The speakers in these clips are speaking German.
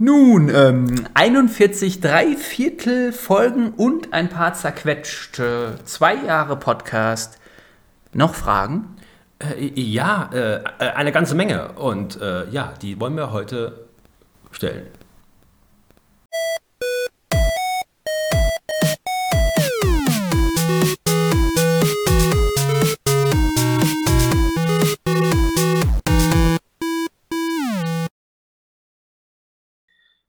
Nun, ähm, 41 Dreiviertel Folgen und ein paar zerquetschte. Zwei Jahre Podcast. Noch Fragen? Äh, ja, äh, eine ganze Menge. Und äh, ja, die wollen wir heute stellen.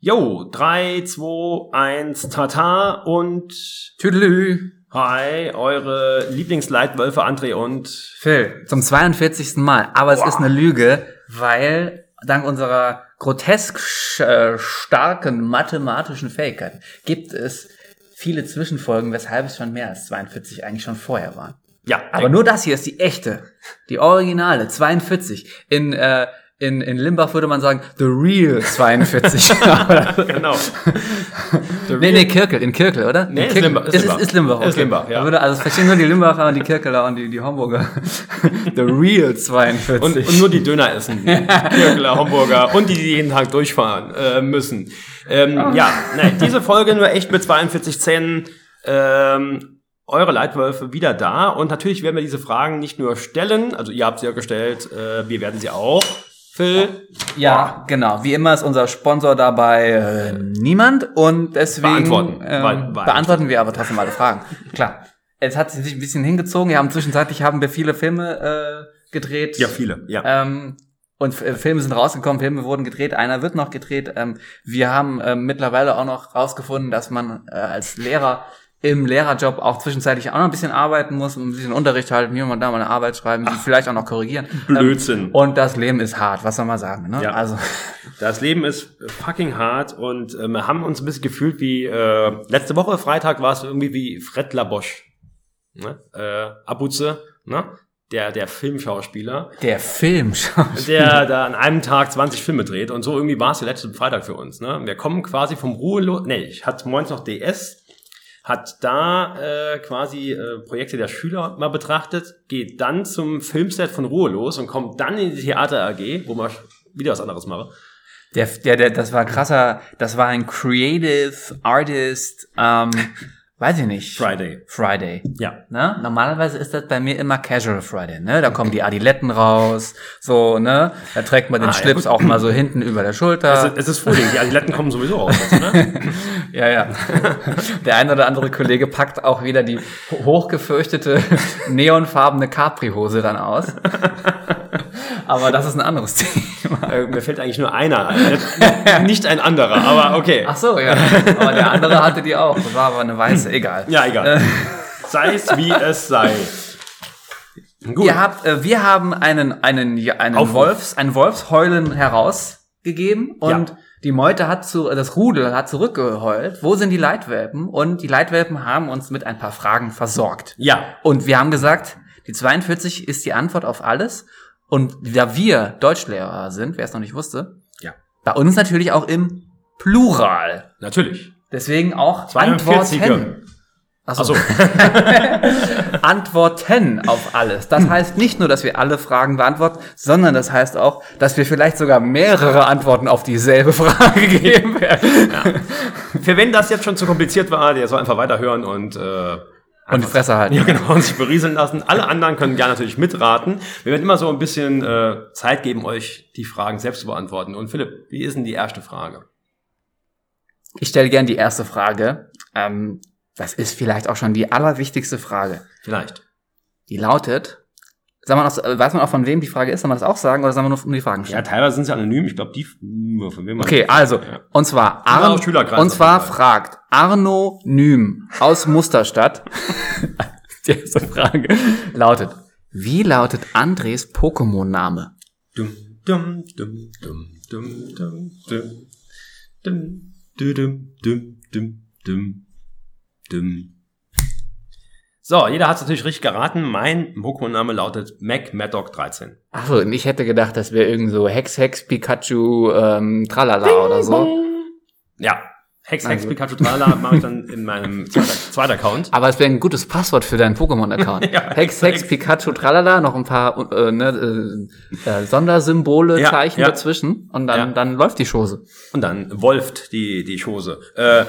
Jo, 3, 2, 1, Tata und Tüdelü. Hi, eure Lieblingsleitwölfe André und Phil, zum 42. Mal. Aber es ist eine Lüge, weil dank unserer grotesk äh, starken mathematischen Fähigkeiten gibt es viele Zwischenfolgen, weshalb es schon mehr als 42 eigentlich schon vorher waren. ja, Aber nur das hier ist die echte, die originale 42. In äh, in, in Limbach würde man sagen, the real 42. genau. nee, nee, Kirkel, in Kirkel, oder? Nee, in ist Kirkel. Limbach, ist Ist, Limbach. ist, ist Limbach, okay. Ist Limbach, ja. Da würde, also es verstehen nur die Limbacher und die Kirkeler und die, die Homburger. the real 42. Und, und nur die Döner essen. Kirkeler, Homburger und die, die jeden Tag durchfahren äh, müssen. Ähm, ja, nein, diese Folge nur echt mit 42 Zähnen. Ähm, eure Leitwölfe wieder da. Und natürlich werden wir diese Fragen nicht nur stellen, also ihr habt sie ja gestellt, äh, wir werden sie auch. Phil, Ja, genau. Wie immer ist unser Sponsor dabei äh, niemand und deswegen Beantworten. ähm, weil- beantworten wir aber trotzdem alle Fragen. Klar. Es hat sich ein bisschen hingezogen. Wir haben zwischenzeitlich haben wir viele Filme äh, gedreht. ja, viele, ja. Ähm, und F- Filme sind rausgekommen, Filme wurden gedreht, einer wird noch gedreht. Ähm, wir haben ähm, mittlerweile auch noch rausgefunden, dass man äh, als Lehrer im Lehrerjob auch zwischenzeitlich auch noch ein bisschen arbeiten muss, und ein bisschen Unterricht halten, hier und da mal eine Arbeit schreiben, die vielleicht auch noch korrigieren. Blödsinn. Ähm, und das Leben ist hart, was soll man sagen, ne? Ja. Also, Das Leben ist fucking hart und äh, wir haben uns ein bisschen gefühlt wie äh, letzte Woche Freitag war es irgendwie wie Fred Labosch, ne? äh, Abuze, ne? der der Filmschauspieler, der Film schon. der da an einem Tag 20 Filme dreht und so irgendwie war es der letzte Freitag für uns. Ne? Wir kommen quasi vom Ruhelos, nee, ich hatte moins noch DS, hat da äh, quasi äh, Projekte der Schüler mal betrachtet, geht dann zum Filmset von Ruhelos und kommt dann in die Theater AG, wo man wieder was anderes mache. Der, der, der, das war krasser, das war ein Creative Artist, ähm, weiß ich nicht. Friday. Friday. Ja. Ne? Normalerweise ist das bei mir immer Casual Friday, ne? Da kommen die Adiletten raus, so, ne? Da trägt man den Ah, ja, Schlips gut. auch mal so hinten über der Schulter. Es, ist- es ist Frühling, die Adiletten kommen sowieso raus, ne? ja, ja. Der ein oder andere Kollege packt auch wieder die ho- hochgefürchtete neonfarbene Capri-Hose dann aus. Aber das ist ein anderes Thema. Äh, Mir fällt eigentlich nur einer ein. Nicht ein anderer, aber okay. Ach so, ja. Aber der andere hatte die auch. Das war aber eine weiße, egal. Ja, egal. Sei es wie es sei. Gut. Ihr habt, äh, wir haben einen, einen, einen Aufruf. Wolfs, ein Wolfsheulen herausgegeben und Ja. die Meute hat zu, das Rudel hat zurückgeheult. Wo sind die Leitwelpen? Und die Leitwelpen haben uns mit ein paar Fragen versorgt. Ja. Und wir haben gesagt, die 42 ist die Antwort auf alles. Und da wir Deutschlehrer sind, wer es noch nicht wusste, Ja. bei uns natürlich auch im Plural. Natürlich. Deswegen auch 42er. Antworten. Achso. Also, Antworten auf alles. Das heißt nicht nur, dass wir alle Fragen beantworten, sondern das heißt auch, dass wir vielleicht sogar mehrere Antworten auf dieselbe Frage geben werden. für wen das jetzt schon zu kompliziert war, der soll einfach weiterhören und äh, Und die Fresse halten. ja, genau, und sich berieseln lassen. Alle anderen können gerne natürlich mitraten. Wir werden immer so ein bisschen äh, Zeit geben, euch die Fragen selbst zu beantworten. Und Philipp, wie ist denn die erste Frage? Ich stelle gern die erste Frage. Ähm, das ist vielleicht auch schon die allerwichtigste Frage. Vielleicht. Die lautet, sag mal, noch, äh, weiß man auch von wem die Frage ist? Soll man das auch sagen oder sollen wir nur um die Fragen Ja, stellen? teilweise sind sie anonym. Ich glaube, die nur von wem man. Okay, also, Ja. und zwar, Arno, und zwar fragt Arno Nym aus Musterstadt, die erste Frage lautet, wie lautet Andres Pokémon-Name? Dum, dum, dum, dum, dum, dum, dum. Dum, dum, dum, dum, dum, dum, dum. So, jeder hat es natürlich richtig geraten. Mein Pokémon-Name lautet Mac Maddock 13. Achso, und ich hätte gedacht, das wäre irgend so Hex, Hex, Pikachu, ähm, Tralala oder so. Ja, Hex, Hex, Pikachu, Trala mache ich dann in meinem zweiten zweiter Account. Aber es wäre ein gutes Passwort für deinen Pokémon-Account. Ja, Hex, Hex, Pikachu, Tralala, noch ein paar äh, ne, äh, äh, Sondersymbole, Ja, Zeichen ja. dazwischen und dann, dann läuft die Chose. Und dann wolft die, die Chose. Äh,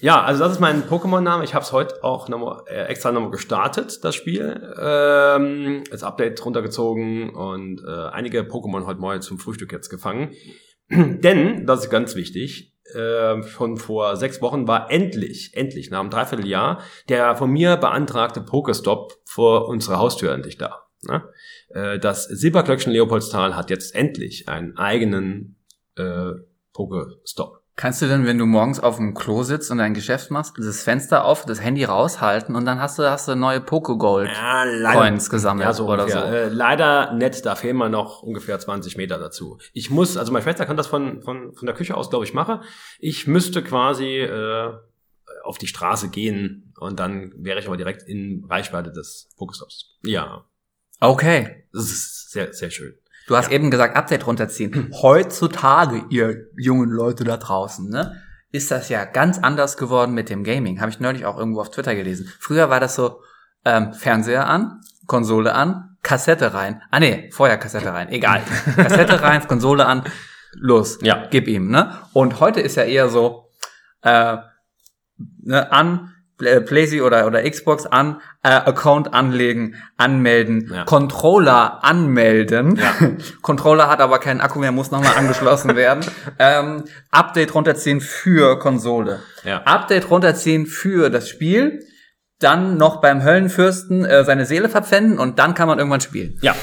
ja, also das ist mein Pokémon-Name. Ich habe es heute auch noch mal, äh, extra nochmal gestartet, das Spiel. Ähm, das Update runtergezogen und äh, einige Pokémon heute morgen zum Frühstück jetzt gefangen. Denn, das ist ganz wichtig, äh, schon vor sechs Wochen war endlich, endlich, nach einem Dreivierteljahr, der von mir beantragte Pokestop vor unserer Haustür endlich da. Ne? Äh, das Silberglöckchen Leopoldstal hat jetzt endlich einen eigenen äh, Pokestop. Kannst du denn, wenn du morgens auf dem Klo sitzt und dein Geschäft machst, das Fenster auf, das Handy raushalten und dann hast du, hast du neue Pokegold Ja, Coins gesammelt Ja, so oder ungefähr. so? Äh, leider nett, da fehlen mir noch ungefähr 20 Meter dazu. Ich muss, also meine Schwester kann das von, von, von der Küche aus, glaube ich, machen. Ich müsste quasi äh, auf die Straße gehen und dann wäre ich aber direkt in Reichweite des Pokestops. Ja, Okay. das ist sehr, sehr schön. Du hast Ja. eben gesagt, Update runterziehen. Heutzutage, ihr jungen Leute da draußen, ne, ist das ja ganz anders geworden mit dem Gaming. Habe ich neulich auch irgendwo auf Twitter gelesen. Früher war das so, ähm, Fernseher an, Konsole an, Kassette rein. Ah nee, vorher Kassette rein. Egal. Kassette rein, Konsole an, los. Ja. Gib ihm, ne? Und heute ist ja eher so, äh, ne, an, Play- PlayStation oder, oder Xbox an, äh, Account anlegen, anmelden, Ja. Controller anmelden. Ja. Controller hat aber keinen Akku mehr, muss nochmal angeschlossen werden. Ähm, Update runterziehen für Konsole. Ja. Update runterziehen für das Spiel. Dann noch beim Höllenfürsten äh, seine Seele verpfänden und dann kann man irgendwann spielen. Ja.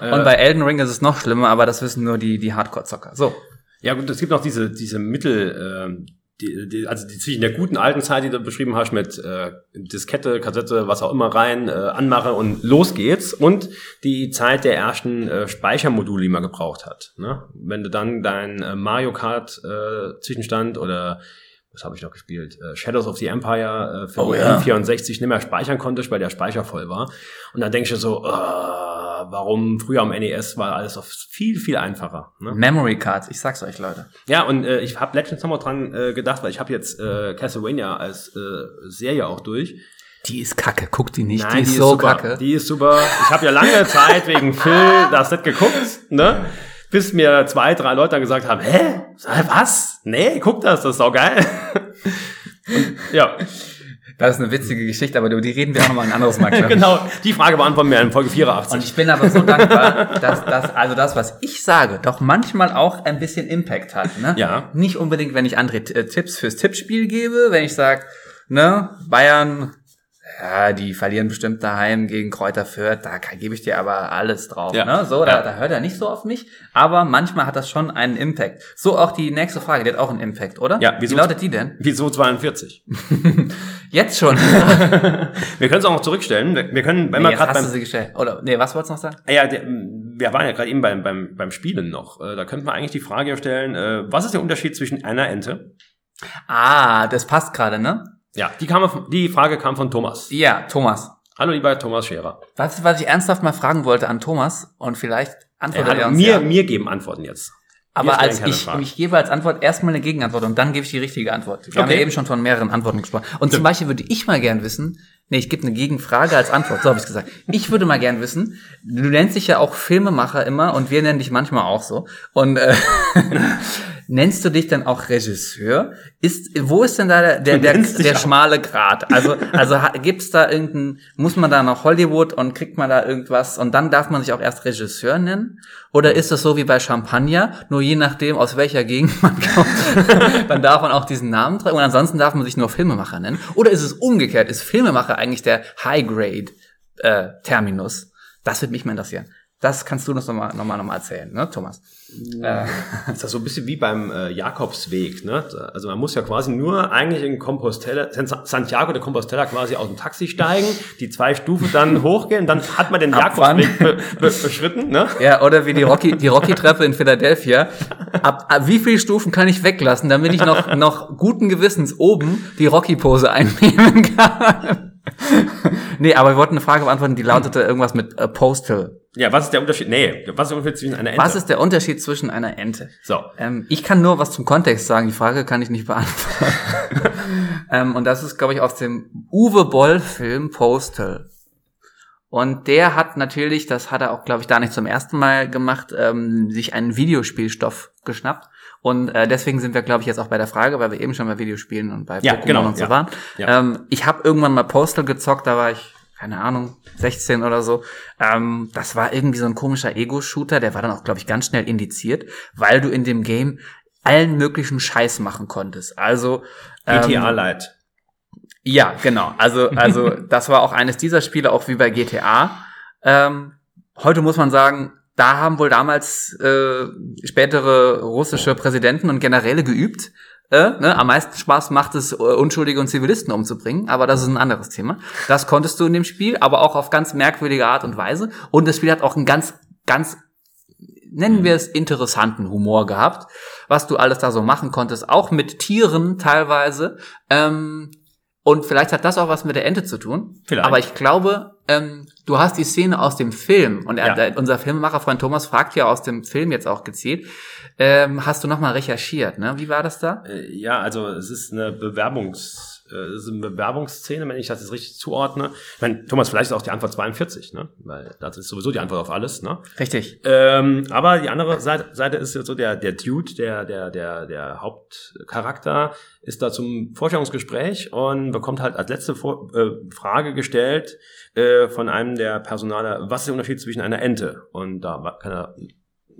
Äh, Und bei Elden Ring ist es noch schlimmer, aber das wissen nur die, die Hardcore-Zocker. So. Ja gut, es gibt noch diese, diese Mittel, ähm, die, die, also die zwischen der guten alten Zeit, die du beschrieben hast, mit äh, Diskette, Kassette, was auch immer rein, äh, anmache und los geht's. Und die Zeit der ersten äh, Speichermodule, die man gebraucht hat. Ne? Wenn du dann dein äh, Mario Kart äh, Zwischenstand oder was habe ich noch gespielt? Äh, Shadows of the Empire äh, für Oh die ja. N64 nicht mehr speichern konntest, weil der Speicher voll war. Und dann denkst du so, äh, warum früher am NES war alles auf viel, viel einfacher. Ne? Memory Cards, ich sag's euch, Leute. Ja, und äh, ich habe letztens nochmal dran äh, gedacht, weil ich habe jetzt äh, Castlevania als äh, Serie auch durch. Die ist kacke, guck die nicht, Nein, die ist so super. kacke. Die ist super. Ich habe ja lange Zeit wegen Phil das nicht geguckt, ne? Bis mir zwei, drei Leute dann gesagt haben, hä? Was? Nee, guck das, das ist auch geil. Und, ja, Das ist eine witzige Geschichte, aber über die reden wir auch nochmal ein anderes Mal. genau. Die Frage beantworten wir in Folge Und 84. ich bin aber so dankbar, dass das, also das, was ich sage, doch manchmal auch ein bisschen Impact hat. Ne? Ja. Nicht unbedingt, wenn ich andere äh, Tipps fürs Tippspiel gebe, wenn ich sage, ne, Bayern, ja, die verlieren bestimmt daheim gegen Kräuter Fürth, da gebe ich dir aber alles drauf. Ja. Ne? So, da, Ja. da hört er nicht so auf mich, aber manchmal hat das schon einen Impact. So auch die nächste Frage, die hat auch einen Impact, oder? Ja, Wie wieso- lautet die denn? Wieso 42? Jetzt schon. Wir können es auch noch zurückstellen. Wir, können, wenn nee, gerade hast du beim sie gestellt. Oder, nee, was wolltest du noch sagen? Ah Ja, der, wir waren ja gerade eben beim, beim, beim Spielen noch. Äh, Da könnte man eigentlich die Frage stellen, äh, was ist der Unterschied zwischen einer Ente? Ah, das passt gerade, ne? Ja, die, kam, von- die Frage kam von Thomas. Ja, Thomas. Hallo, lieber Thomas Scherer. Was, was ich ernsthaft mal fragen wollte an Thomas und vielleicht antwortet er hallo, uns mir, ja. mir geben Antworten jetzt. Aber als ich, ich gebe als Antwort erstmal eine Gegenantwort und dann gebe ich die richtige Antwort. Wir haben Okay. ja eben schon von mehreren Antworten gesprochen. Und zum Beispiel würde ich mal gern wissen, nee, ich gebe eine Gegenfrage als Antwort, so habe ich gesagt. Ich würde mal gern wissen, du nennst dich ja auch Filmemacher immer und wir nennen dich manchmal auch so. Und äh, nennst du dich dann auch Regisseur? Ist, wo ist denn da der, der, der, der schmale Grat? Also, also gibt's da irgendein, muss man da nach Hollywood und kriegt man da irgendwas und dann darf man sich auch erst Regisseur nennen? Oder ist es so wie bei Champagner, nur je nachdem, aus welcher Gegend man kommt, dann darf man auch diesen Namen tragen und ansonsten darf man sich nur Filmemacher nennen? Oder ist es umgekehrt? Ist Filmemacher eigentlich der High-Grade-Terminus? das würde mich mal interessieren. Das kannst du uns nochmal noch mal, noch mal erzählen, ne, Thomas? Äh, ist das so ein bisschen wie beim äh, Jakobsweg, ne? Also man muss ja quasi nur eigentlich in Compostela, Santiago de Compostela quasi aus dem Taxi steigen, die zwei Stufen dann hochgehen, dann hat man den Ab Jakobsweg be, be, beschritten, ne? Ja, oder wie die Rocky, die Rocky-Treppe in Philadelphia. Ab, ab wie viele Stufen kann ich weglassen, damit ich noch, noch guten Gewissens oben die Rocky-Pose einnehmen kann? nee, aber wir wollten eine Frage beantworten, die lautete irgendwas mit äh, Postal. Ja, was ist der Unterschied? Nee, was ist der Unterschied zwischen einer Ente? Was ist der Unterschied zwischen einer Ente? so. Ähm, ich kann nur was zum Kontext sagen, die Frage kann ich nicht beantworten. ähm, und das ist, glaube ich, aus dem Uwe Boll-Film Postal. Und der hat natürlich, das hat er auch, glaube ich, da nicht zum ersten Mal gemacht, ähm, sich einen Videospielstoff geschnappt. Und äh, deswegen sind wir, glaube ich, jetzt auch bei der Frage, weil wir eben schon bei Videospielen und bei Ja, Pokémon genau, und so ja. waren. Ja. Ähm, ich habe irgendwann mal Postal gezockt, da war ich, keine Ahnung, 16 oder so. Ähm, das war irgendwie so ein komischer Ego-Shooter, der war dann auch, glaube ich, ganz schnell indiziert, weil du in dem Game allen möglichen Scheiß machen konntest. Also ähm, GTA Lite. ja, genau. Also, also das war auch eines dieser Spiele, auch wie bei GTA. Ähm, heute muss man sagen, da haben wohl damals äh, spätere russische Präsidenten und Generäle geübt. Äh, ne? Am meisten Spaß macht es, äh, Unschuldige und Zivilisten umzubringen, aber das ist ein anderes Thema. Das konntest du in dem Spiel, aber auch auf ganz merkwürdige Art und Weise. Und das Spiel hat auch einen ganz, ganz nennen wir es interessanten Humor gehabt, was du alles da so machen konntest, auch mit Tieren teilweise. Ähm, und vielleicht hat das auch was mit der Ente zu tun. Vielleicht. Aber ich glaube, ähm, du hast die Szene aus dem Film und er, Ja. unser Filmemacherfreund Thomas fragt ja aus dem Film jetzt auch gezielt. Ähm, hast du nochmal recherchiert, ne? Wie war das da? Äh, Ja, also es ist eine Bewerbungs, äh, eine Bewerbungsszene, wenn ich das jetzt richtig zuordne. Ich meine, Thomas, vielleicht ist auch die Antwort 42, ne? Weil das ist sowieso die Antwort auf alles, ne? Richtig. Ähm, aber die andere Seite, Seite ist ja so der, der Dude, der, der, der, der Hauptcharakter, ist da zum Vorstellungsgespräch und bekommt halt als letzte Vor äh, Frage gestellt äh, von einem der Personaler, was ist der Unterschied zwischen einer Ente? Und da kann er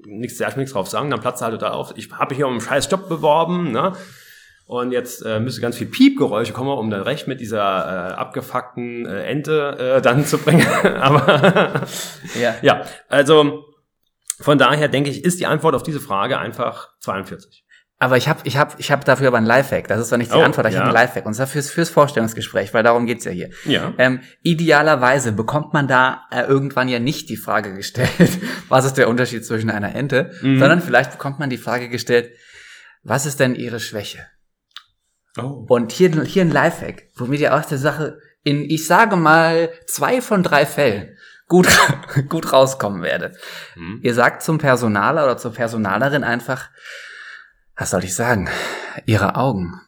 nichts, erst nichts drauf sagen, dann platzt er halt da auf, ich habe mich hier um einen scheiß Job beworben, ne? Und jetzt äh, müsste ganz viel Piepgeräusche kommen, um dann recht mit dieser äh, abgefuckten äh, Ente äh, dann zu bringen. Aber Ja. ja, also von daher denke ich, ist die Antwort auf diese Frage einfach 42. Aber ich habe ich hab, ich hab dafür aber ein Lifehack. Das ist doch nicht die Oh, Antwort, ich ja. habe ein Lifehack. Und zwar fürs, fürs Vorstellungsgespräch, weil darum geht's ja hier. Ja. Ähm, idealerweise bekommt man da äh, irgendwann ja nicht die Frage gestellt, was ist der Unterschied zwischen einer Ente, Mhm. sondern vielleicht bekommt man die Frage gestellt, was ist denn ihre Schwäche? Oh. Und hier, hier ein Lifehack, womit ihr aus der Sache in, ich sage mal, zwei von drei Fällen gut, gut rauskommen werdet. Hm. Ihr sagt zum Personaler oder zur Personalerin einfach, was soll ich sagen, ihre Augen.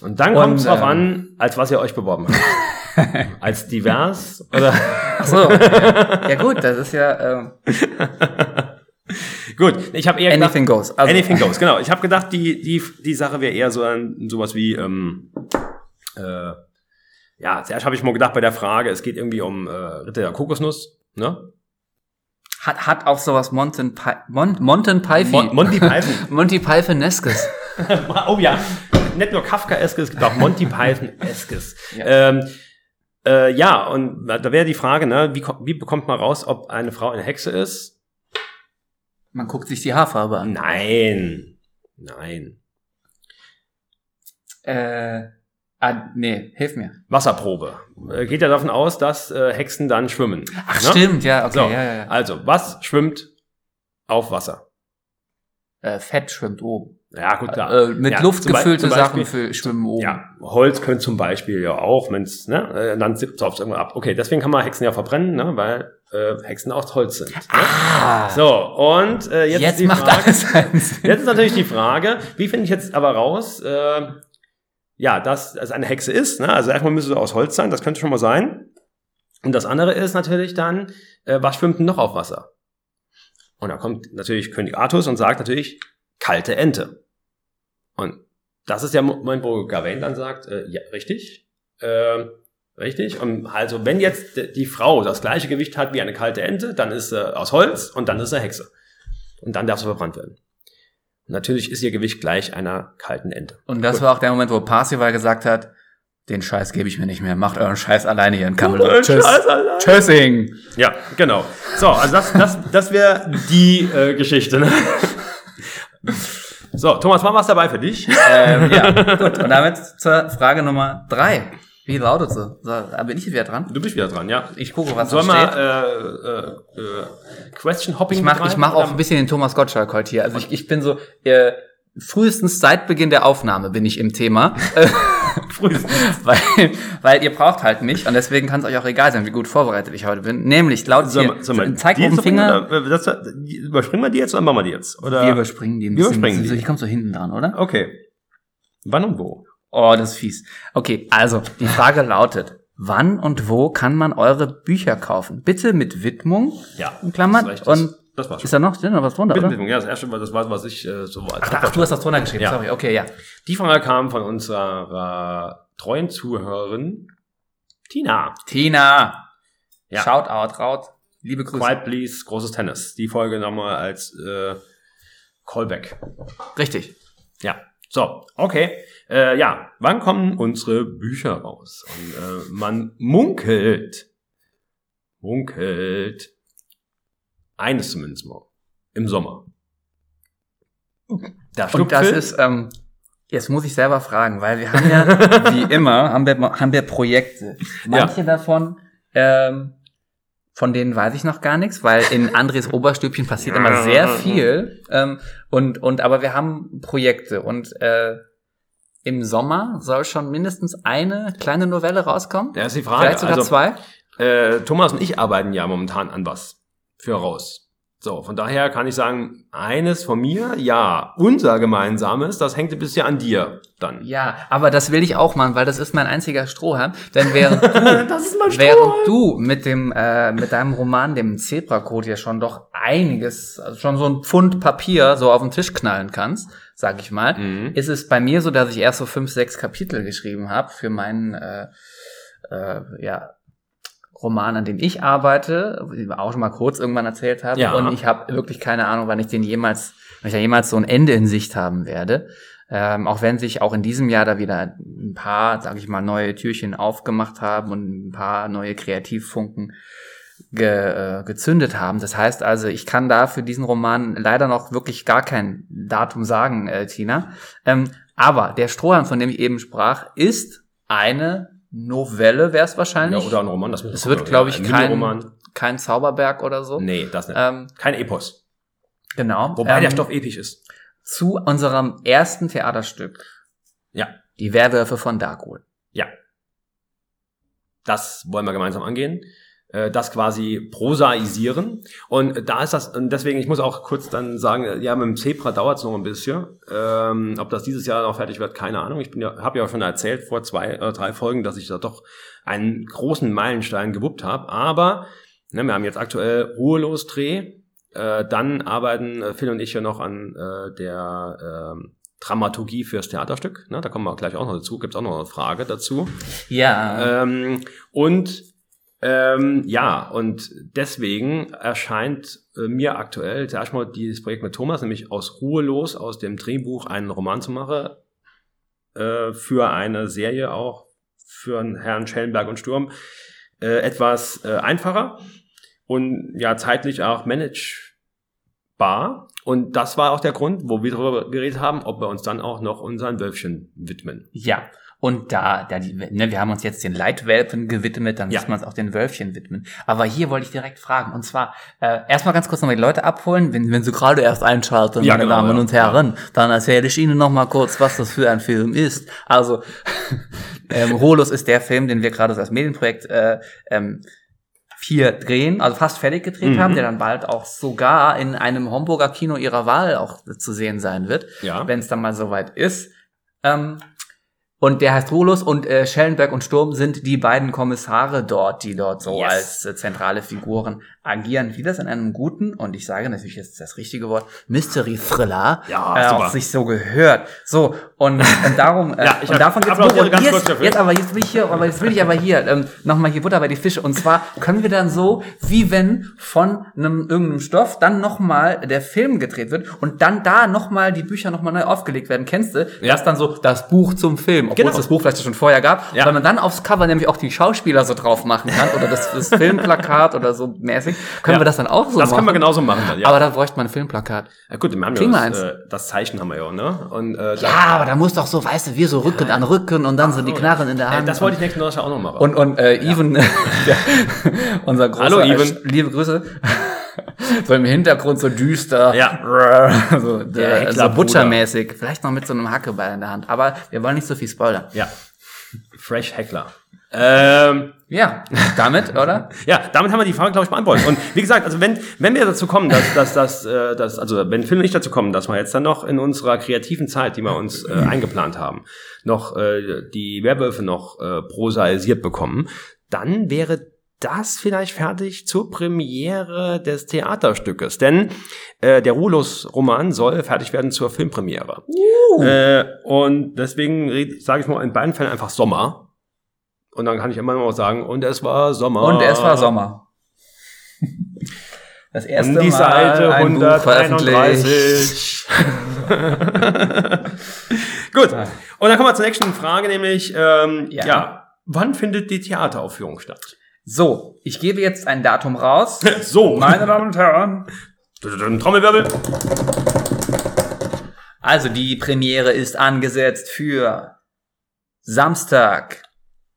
Und dann kommt es drauf ähm, an, als was ihr euch beworben habt. als divers oder Ach so, ja, ja gut, das ist ja ähm, gut. Ich habe eher gedacht, anything goes. Also, anything goes. Genau. Ich habe gedacht, die die die Sache wäre eher so ein, sowas wie ähm, äh, ja. Zuerst habe ich mal gedacht bei der Frage, es geht irgendwie um äh, Ritter der Kokosnuss, ne? Hat, hat auch sowas Monten, Mon Monten Python. Mon Monty Python. Monty Python-eskes. oh ja, nicht nur Kafka-eskes, es gibt auch Monty Python-eskes. Ja. Ähm, äh, ja, und da wäre die Frage, ne, wie, wie bekommt man raus, ob eine Frau eine Hexe ist? Man guckt sich die Haarfarbe an. Nein. Nein. Äh, ah, nee, hilf mir. Wasserprobe. Äh, geht ja davon aus, dass äh, Hexen dann schwimmen. Ach, ne? stimmt, ja, okay, So, ja, ja, ja. Also, was schwimmt auf Wasser? Äh, Fett schwimmt oben. Ja, gut, klar. Äh, mit ja, Luft gefüllte Sachen für schwimmen oben. Ja, Holz könnte zum Beispiel ja auch, wenn's, ne, äh, dann zippt es irgendwann ab. Okay, deswegen kann man Hexen ja verbrennen, ne, weil äh, Hexen aus Holz sind. Ne? Ah, So, und äh, jetzt, jetzt, ist die macht Frage, jetzt ist natürlich die Frage, wie finde ich jetzt aber raus, äh, ja, dass es eine Hexe ist, ne? also erstmal müsste sie aus Holz sein, das könnte schon mal sein. Und das andere ist natürlich dann, äh, was schwimmt denn noch auf Wasser? Und da kommt natürlich König Artus und sagt natürlich, kalte Ente. Und das ist der Moment, wo Gawain dann sagt, äh, ja, richtig, äh, richtig. Und also wenn jetzt die Frau das gleiche Gewicht hat wie eine kalte Ente, dann ist sie aus Holz und dann ist sie Hexe. Und dann darf sie verbrannt werden. Und natürlich ist ihr Gewicht gleich einer kalten Ente. Und das Gut. war auch der Moment, wo Parsival gesagt hat, den Scheiß gebe ich mir nicht mehr. Macht euren Scheiß alleine hier in Camelot. Tschüss. Tschüssing. Ja, genau. So, also das, das, das wäre die äh, Geschichte. Ne? So, Thomas, war was dabei für dich? ähm, ja, gut. Und damit zur Frage Nummer drei. Wie lautet sie? So, bin ich wieder dran. Du bist wieder dran, ja. Ich gucke, was Sollen da wir steht. äh, äh, äh, Question Hopping Ich mache ich mach auch oder? ein bisschen den Thomas Gottschalk heute hier. Also ich, ich bin so, äh, frühestens seit Beginn der Aufnahme bin ich im Thema. weil, weil ihr braucht halt nicht und deswegen kann es euch auch egal sein, wie gut vorbereitet ich heute bin. Nämlich laut Sag hier, mal, mal, zeig jetzt Finger. Oder, das, die- überspringen wir die jetzt oder machen wir die jetzt? Oder? Wir überspringen die ein Wir bisschen. überspringen die. So, Die kommt so hinten dran, oder? Okay. Wann und wo? Oh, das ist fies. Okay, also die Frage lautet: Wann und wo kann man eure Bücher kaufen? Bitte mit Widmung Ja. in Klammern. Das, und das, war's schon. ist da noch, ist da noch was drunter, oder? Widmung, ja, das erste war, das war, was ich äh, so als Ach, ach, du hast das drunter geschrieben. Ja. Sorry. Okay, ja. Die Frage kam von unserer treuen Zuhörerin Tina. Tina. Ja. Shoutout, Raut. Liebe Grüße. Quiet Please, großes Tennis. Die Folge nochmal als äh, Callback. Richtig. Ja. So, okay. Äh, ja, wann kommen unsere Bücher raus? Und, äh, man munkelt, munkelt, eines zumindest mal, im Sommer. Der Und das ist, ähm, jetzt muss ich selber fragen, weil wir haben ja, wie immer, haben wir, haben wir Projekte. Manche davon, ähm, von denen weiß ich noch gar nichts, weil in Andres Oberstübchen passiert immer sehr viel. Ähm, und, und, aber wir haben Projekte und äh, im Sommer soll schon mindestens eine kleine Novelle rauskommen. Ja, ist die Frage. Vielleicht sogar also, zwei. Äh, Thomas und ich arbeiten ja momentan an was für raus. So, von daher kann ich sagen, eines von mir, ja, unser gemeinsames, das hängt bisher an dir dann. Ja, aber das will ich auch machen, weil das ist mein einziger Strohhalm. Denn während du, während du mit dem äh, mit deinem Roman, dem Zebra-Code, ja schon doch einiges, also schon so ein Pfund Papier so auf den Tisch knallen kannst, sag ich mal, Mhm. ist es bei mir so, dass ich erst so fünf, sechs Kapitel geschrieben habe für meinen äh, äh, ja, Roman, an dem ich arbeite, wie ich auch schon mal kurz irgendwann erzählt habe. Ja. Und ich habe wirklich keine Ahnung, wann ich den jemals, wann ich da jemals so ein Ende in Sicht haben werde. Ähm, auch wenn sich auch in diesem Jahr da wieder ein paar, sag ich mal, neue Türchen aufgemacht haben und ein paar neue Kreativfunken ge, äh, gezündet haben. Das heißt also, ich kann da für diesen Roman leider noch wirklich gar kein Datum sagen, äh, Tina. Ähm, aber der Strohhalm, von dem ich eben sprach, ist eine Novelle, wäre es Ja, wahrscheinlich. oder ein Roman, das es wird, glaube ich, ein kein, kein Zauberberg oder so. Nee, das nicht. Ähm, Kein Epos. genau. Wobei ähm, der Stoff episch ist. Zu unserem ersten Theaterstück. Ja. Die Werwölfe von Darkwood. Ja. Das wollen wir gemeinsam angehen. Äh, Das quasi prosaisieren. Und da ist das, und deswegen, ich muss auch kurz dann sagen, ja, mit dem Zebra dauert es noch ein bisschen. Ähm, ob das dieses Jahr noch fertig wird, keine Ahnung. Ich bin ja, habe ja schon erzählt vor zwei oder drei Folgen, dass ich da doch einen großen Meilenstein gewuppt habe. Aber ne, wir haben jetzt aktuell ruhelos Dreh. Äh, dann arbeiten äh, Phil und ich ja noch an äh, der ähm, Dramaturgie fürs Theaterstück. Ne, da kommen wir gleich auch noch dazu. Gibt es auch noch eine Frage dazu. Ja. Ähm, und ähm, ja, und deswegen erscheint äh, mir aktuell zuerst mal dieses Projekt mit Thomas, nämlich aus Ruhelos, aus dem Drehbuch einen Roman zu machen, äh, für eine Serie auch, für einen Herrn Schellenberg und Sturm, äh, etwas äh, einfacher und ja zeitlich auch managebar. Und das war auch der Grund, wo wir darüber geredet haben, ob wir uns dann auch noch unseren Wölfchen widmen. Ja. Und da, da die, ne, wir haben uns jetzt den Leitwelpen gewidmet, dann Ja. müssen wir uns auch den Wölfchen widmen. Aber hier wollte ich direkt fragen. Und zwar, äh, erstmal ganz kurz nochmal die Leute abholen, wenn, wenn sie gerade erst einschalten, Ja, meine genau, Damen ja. und Herren, dann erzähle ich Ihnen nochmal kurz, was das für ein Film ist. Also, ähm, Rolus ist der Film, den wir gerade so als Medienprojekt äh, ähm, hier drehen, also fast fertig gedreht Mhm. haben, der dann bald auch sogar in einem Homburger Kino ihrer Wahl auch zu sehen sein wird Ja. wenn es dann mal soweit ist. Ähm, und der heißt Rolus und äh, Schellenberg und Sturm sind die beiden Kommissare dort, die dort so Yes. als äh, zentrale Figuren agieren. Wie das in einem guten, und ich sage natürlich jetzt das richtige Wort, Mystery Thriller, Ja, äh, auch sich so gehört. So, und, und darum, äh, Ja, ich und davon los. Und ganz jetzt, jetzt aber, jetzt will ich hier, aber jetzt will ich aber hier, ähm, nochmal hier Butter bei die Fische. Und zwar können wir dann so, wie wenn von einem, irgendeinem Stoff dann nochmal der Film gedreht wird und dann da nochmal die Bücher nochmal neu aufgelegt werden. Kennst du? Ja. Das dann so das Buch zum Film, obwohl Genau. es das Buch vielleicht schon vorher gab, Ja. weil man dann aufs Cover nämlich auch die Schauspieler so drauf machen kann oder das, das Filmplakat oder so mäßig. Können Ja. wir das dann auch so Das machen? können wir genauso machen. Dann, ja. Aber da bräuchte man ein Filmplakat. ja, gut, wir haben wir das, äh, das Zeichen haben wir ja, ne? Und, äh, Ja, aber da muss doch so, weißt du, wir so Rücken an Rücken und dann so die Knarren in der Äh, Hand. das wollte ich nächsten Donnerstag auch noch machen. Und, und äh, Even, unser großer, Hallo, äh, Even. liebe Grüße, so im Hintergrund so düster, Ja. so, Der der, so. Butchermäßig, vielleicht noch mit so einem Hackebeil in der Hand. Aber wir wollen nicht so viel spoilern. ja. Fresh Heckler. Ähm, Ja, damit, oder? ja, damit haben wir die Frage, glaube ich, beantwortet. Und wie gesagt, also wenn, wenn wir dazu kommen, dass, dass, dass, äh, dass also wenn und ich dazu kommen, dass wir jetzt dann noch in unserer kreativen Zeit, die wir uns äh, eingeplant haben, noch äh, die Werwölfe noch äh, prosaisiert bekommen, dann wäre das vielleicht fertig zur Premiere des Theaterstückes. Denn äh, der Rulos-Roman soll fertig werden zur Filmpremiere. Äh, und deswegen sage ich mal in beiden Fällen einfach Sommer. Und dann kann ich immer noch sagen, und es war Sommer. Und es war Sommer. Das erste Und die Mal Seite ein Buch veröffentlicht. 131. Gut. Und dann kommen wir zur nächsten Frage, nämlich, ähm, ja. Ja. wann findet die Theateraufführung statt? So, ich gebe jetzt ein Datum raus. So, Meine Damen und Herren. Trommelwirbel. Also die Premiere ist angesetzt für Samstag,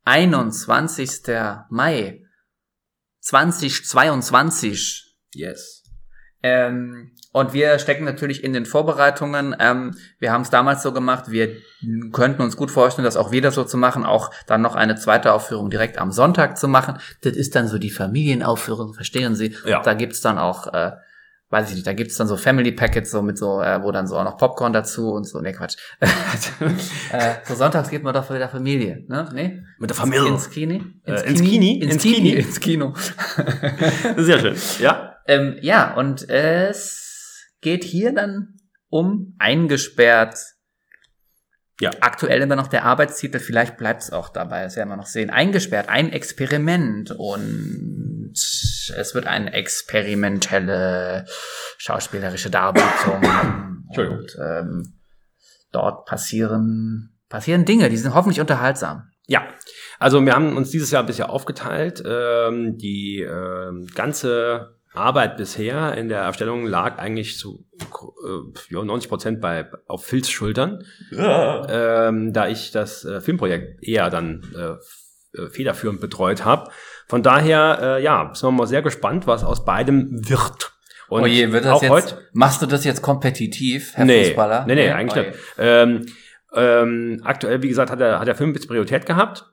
21. Mai 2022. Yes. Ähm, und wir stecken natürlich in den Vorbereitungen. Ähm, wir haben es damals so gemacht, wir könnten uns gut vorstellen, das auch wieder so zu machen, auch dann noch eine zweite Aufführung direkt am Sonntag zu machen. Das ist dann so die Familienaufführung, verstehen Sie? Ja. Da gibt's dann auch, äh, weiß ich nicht, da gibt's dann so Family Packets, so mit so, äh, wo dann so auch noch Popcorn dazu und so, nee, Quatsch. äh, so sonntags geht man doch mit der Familie, ne? Nee? Mit der Familie. Ins Kino? Äh, ins Kini? Ins Ins Kini? Kini? Ins Kino. Sehr schön. Ja? Ähm, ja, und es geht hier dann um eingesperrt. Ja. Aktuell immer noch der Arbeitstitel, vielleicht bleibt es auch dabei, das werden wir noch sehen. Eingesperrt, ein Experiment und es wird eine experimentelle schauspielerische Darbietung. Entschuldigung. und ähm, dort passieren, passieren Dinge, die sind hoffentlich unterhaltsam. Ja, also wir haben uns dieses Jahr bisher aufgeteilt. Ähm, die ähm, ganze Arbeit bisher in der Erstellung lag eigentlich zu äh, ja, 90 Prozent bei auf Phils Schultern, ähm, da ich das äh, Filmprojekt eher dann äh, äh, federführend betreut habe. Von daher, äh, ja, sind wir mal sehr gespannt, was aus beidem wird. Und oh je, wird das auch jetzt, heute, machst du das jetzt kompetitiv, Herr nee, Fußballer? Nee, nee, eigentlich Oh je. nicht. Ähm, ähm, aktuell, wie gesagt, hat der, hat der Film jetzt Priorität gehabt.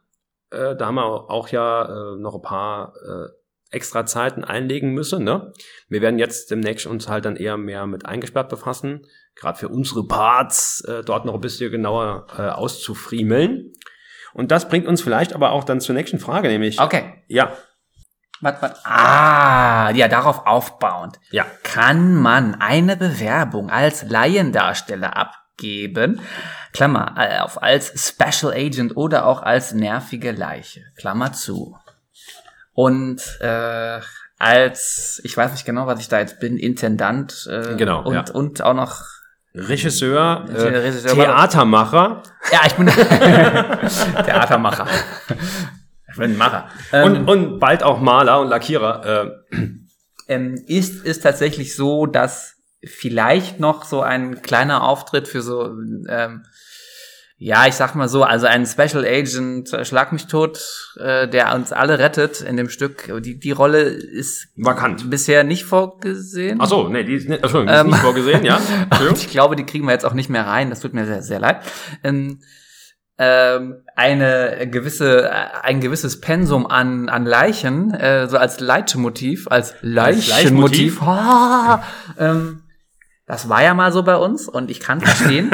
Äh, da haben wir auch ja äh, noch ein paar äh, extra Zeiten einlegen müssen. Ne? Wir werden jetzt demnächst uns halt dann eher mehr mit eingesperrt befassen, gerade für unsere Parts äh, dort noch ein bisschen genauer äh, auszufriemeln. Und das bringt uns vielleicht aber auch dann zur nächsten Frage, nämlich Okay. ja, Was, was? Ah, ja, darauf aufbauend. ja, Kann man eine Bewerbung als Laiendarsteller abgeben, Klammer, äh, auf als Special Agent oder auch als nervige Leiche, Klammer zu. Und äh, als, ich weiß nicht genau, was ich da jetzt bin, Intendant äh, Genau, und, ja. und auch noch Regisseur, äh, Regisseur- Theatermacher Ja, ich bin Theatermacher. Ich bin ein Macher. Ähm, und, und bald auch Maler und Lackierer. Äh, ähm, ist es tatsächlich so, dass vielleicht noch so ein kleiner Auftritt für so, ähm, ja, ich sag mal so, also ein Special Agent, äh, Schlag mich tot, äh, der uns alle rettet in dem Stück. Die, die Rolle ist Vakant. bisher nicht vorgesehen. Ach so, nee, die ist nicht, Entschuldigung, die ist Ähm. nicht vorgesehen, ja. Ich glaube, die kriegen wir jetzt auch nicht mehr rein. Das tut mir sehr, sehr leid. Ähm, ähm, eine gewisse, äh, ein gewisses Pensum an, an Leichen, äh, so als Leitmotiv, als Leichenmotiv. Leitmotiv? Ah, ähm, das war ja mal so bei uns und ich kann verstehen,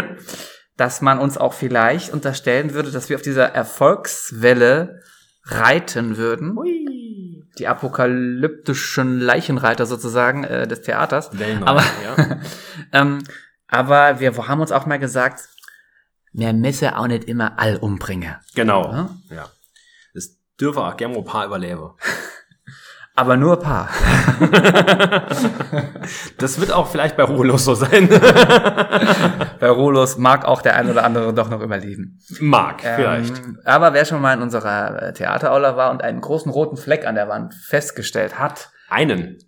dass man uns auch vielleicht unterstellen würde, dass wir auf dieser Erfolgswelle reiten würden. Die apokalyptischen Leichenreiter sozusagen äh, des Theaters. Wellenreiter, Aber, ja. ähm, aber wir haben uns auch mal gesagt, wir müssen auch nicht immer all umbringen. Genau. Ja? Ja. Das dürfen auch gerne ein paar überleben. Aber nur ein paar. Das wird auch vielleicht bei Ruhelos so sein. Bei Rolos mag auch der ein oder andere doch noch überleben. Mag, vielleicht. Ähm, aber wer schon mal in unserer äh, Theateraula war und einen großen roten Fleck an der Wand festgestellt hat, Einen.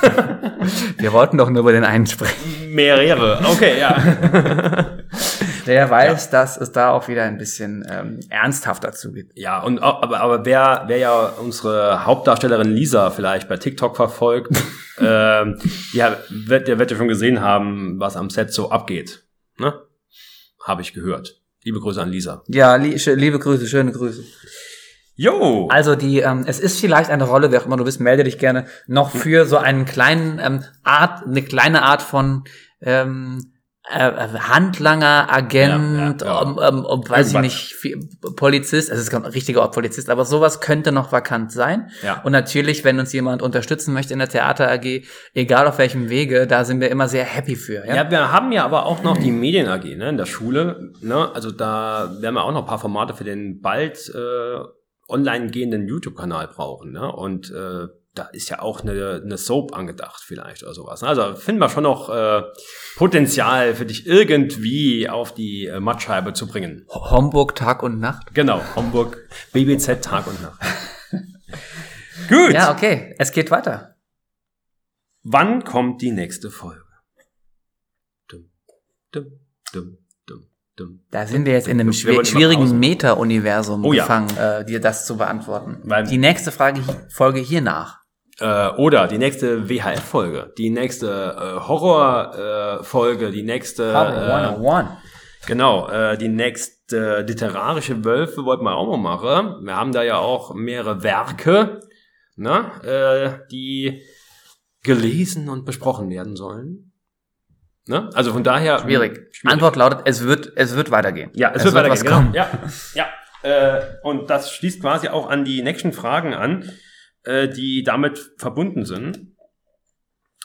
wir wollten doch nur über den einen sprechen. Mehrere. Okay, ja. Der weiß, dass es da auch wieder ein bisschen ähm, ernsthafter zugeht. Ja, und aber, aber wer, wer ja unsere Hauptdarstellerin Lisa vielleicht bei TikTok verfolgt, ähm, ja, wird, der wird ja schon gesehen haben, was am Set so abgeht. Ne? Habe ich gehört. Liebe Grüße an Lisa. Ja, li liebe Grüße, schöne Grüße. Jo! Also die, ähm, es ist vielleicht eine Rolle, wer auch immer du bist, melde dich gerne noch für so einen kleinen ähm, Art, eine kleine Art von ähm, äh, Handlanger, Agent, Ja, ja. Um, um, um, weiß ich nicht, Polizist, also es ist kein richtiger Polizist, aber sowas könnte noch vakant sein. Ja. Und natürlich, wenn uns jemand unterstützen möchte in der Theater AG, egal auf welchem Wege, da sind wir immer sehr happy für. Ja? Ja, wir haben ja aber auch noch die Medien AG ne, in der Schule. Ne? Also da werden wir auch noch ein paar Formate für den bald äh, online gehenden YouTube-Kanal brauchen. Ne? Und äh, da ist ja auch eine, eine Soap angedacht vielleicht oder sowas. Also finden wir schon noch äh, Potenzial für dich irgendwie auf die äh, Mattscheibe zu bringen. Homburg Tag und Nacht. Genau, Homburg, BBZ Tag und Nacht. Gut, Ja, okay, es geht weiter. wann kommt die nächste Folge? Dum, dum, dum, dum, dum. Da sind wir jetzt in einem immer schwierigen. Meta-Universum Oh ja. gefangen, äh, dir das zu beantworten. Weil- Die nächste Frage, Folge hier nach. Äh, oder die nächste WHF-Folge, die nächste äh, Horror-Folge, äh, die nächste, äh, 101. genau, äh, die nächste literarische Wölfe wollten wir auch mal machen. Wir haben da ja auch mehrere Werke, ne, äh, die gelesen und besprochen werden sollen. Ne? Also von daher Schwierig. Antwort lautet, es wird, es wird weitergehen. Ja, es, wird weitergehen. was Genau. Ja, ja. Äh, und das schließt quasi auch an die nächsten Fragen an, äh, die damit verbunden sind.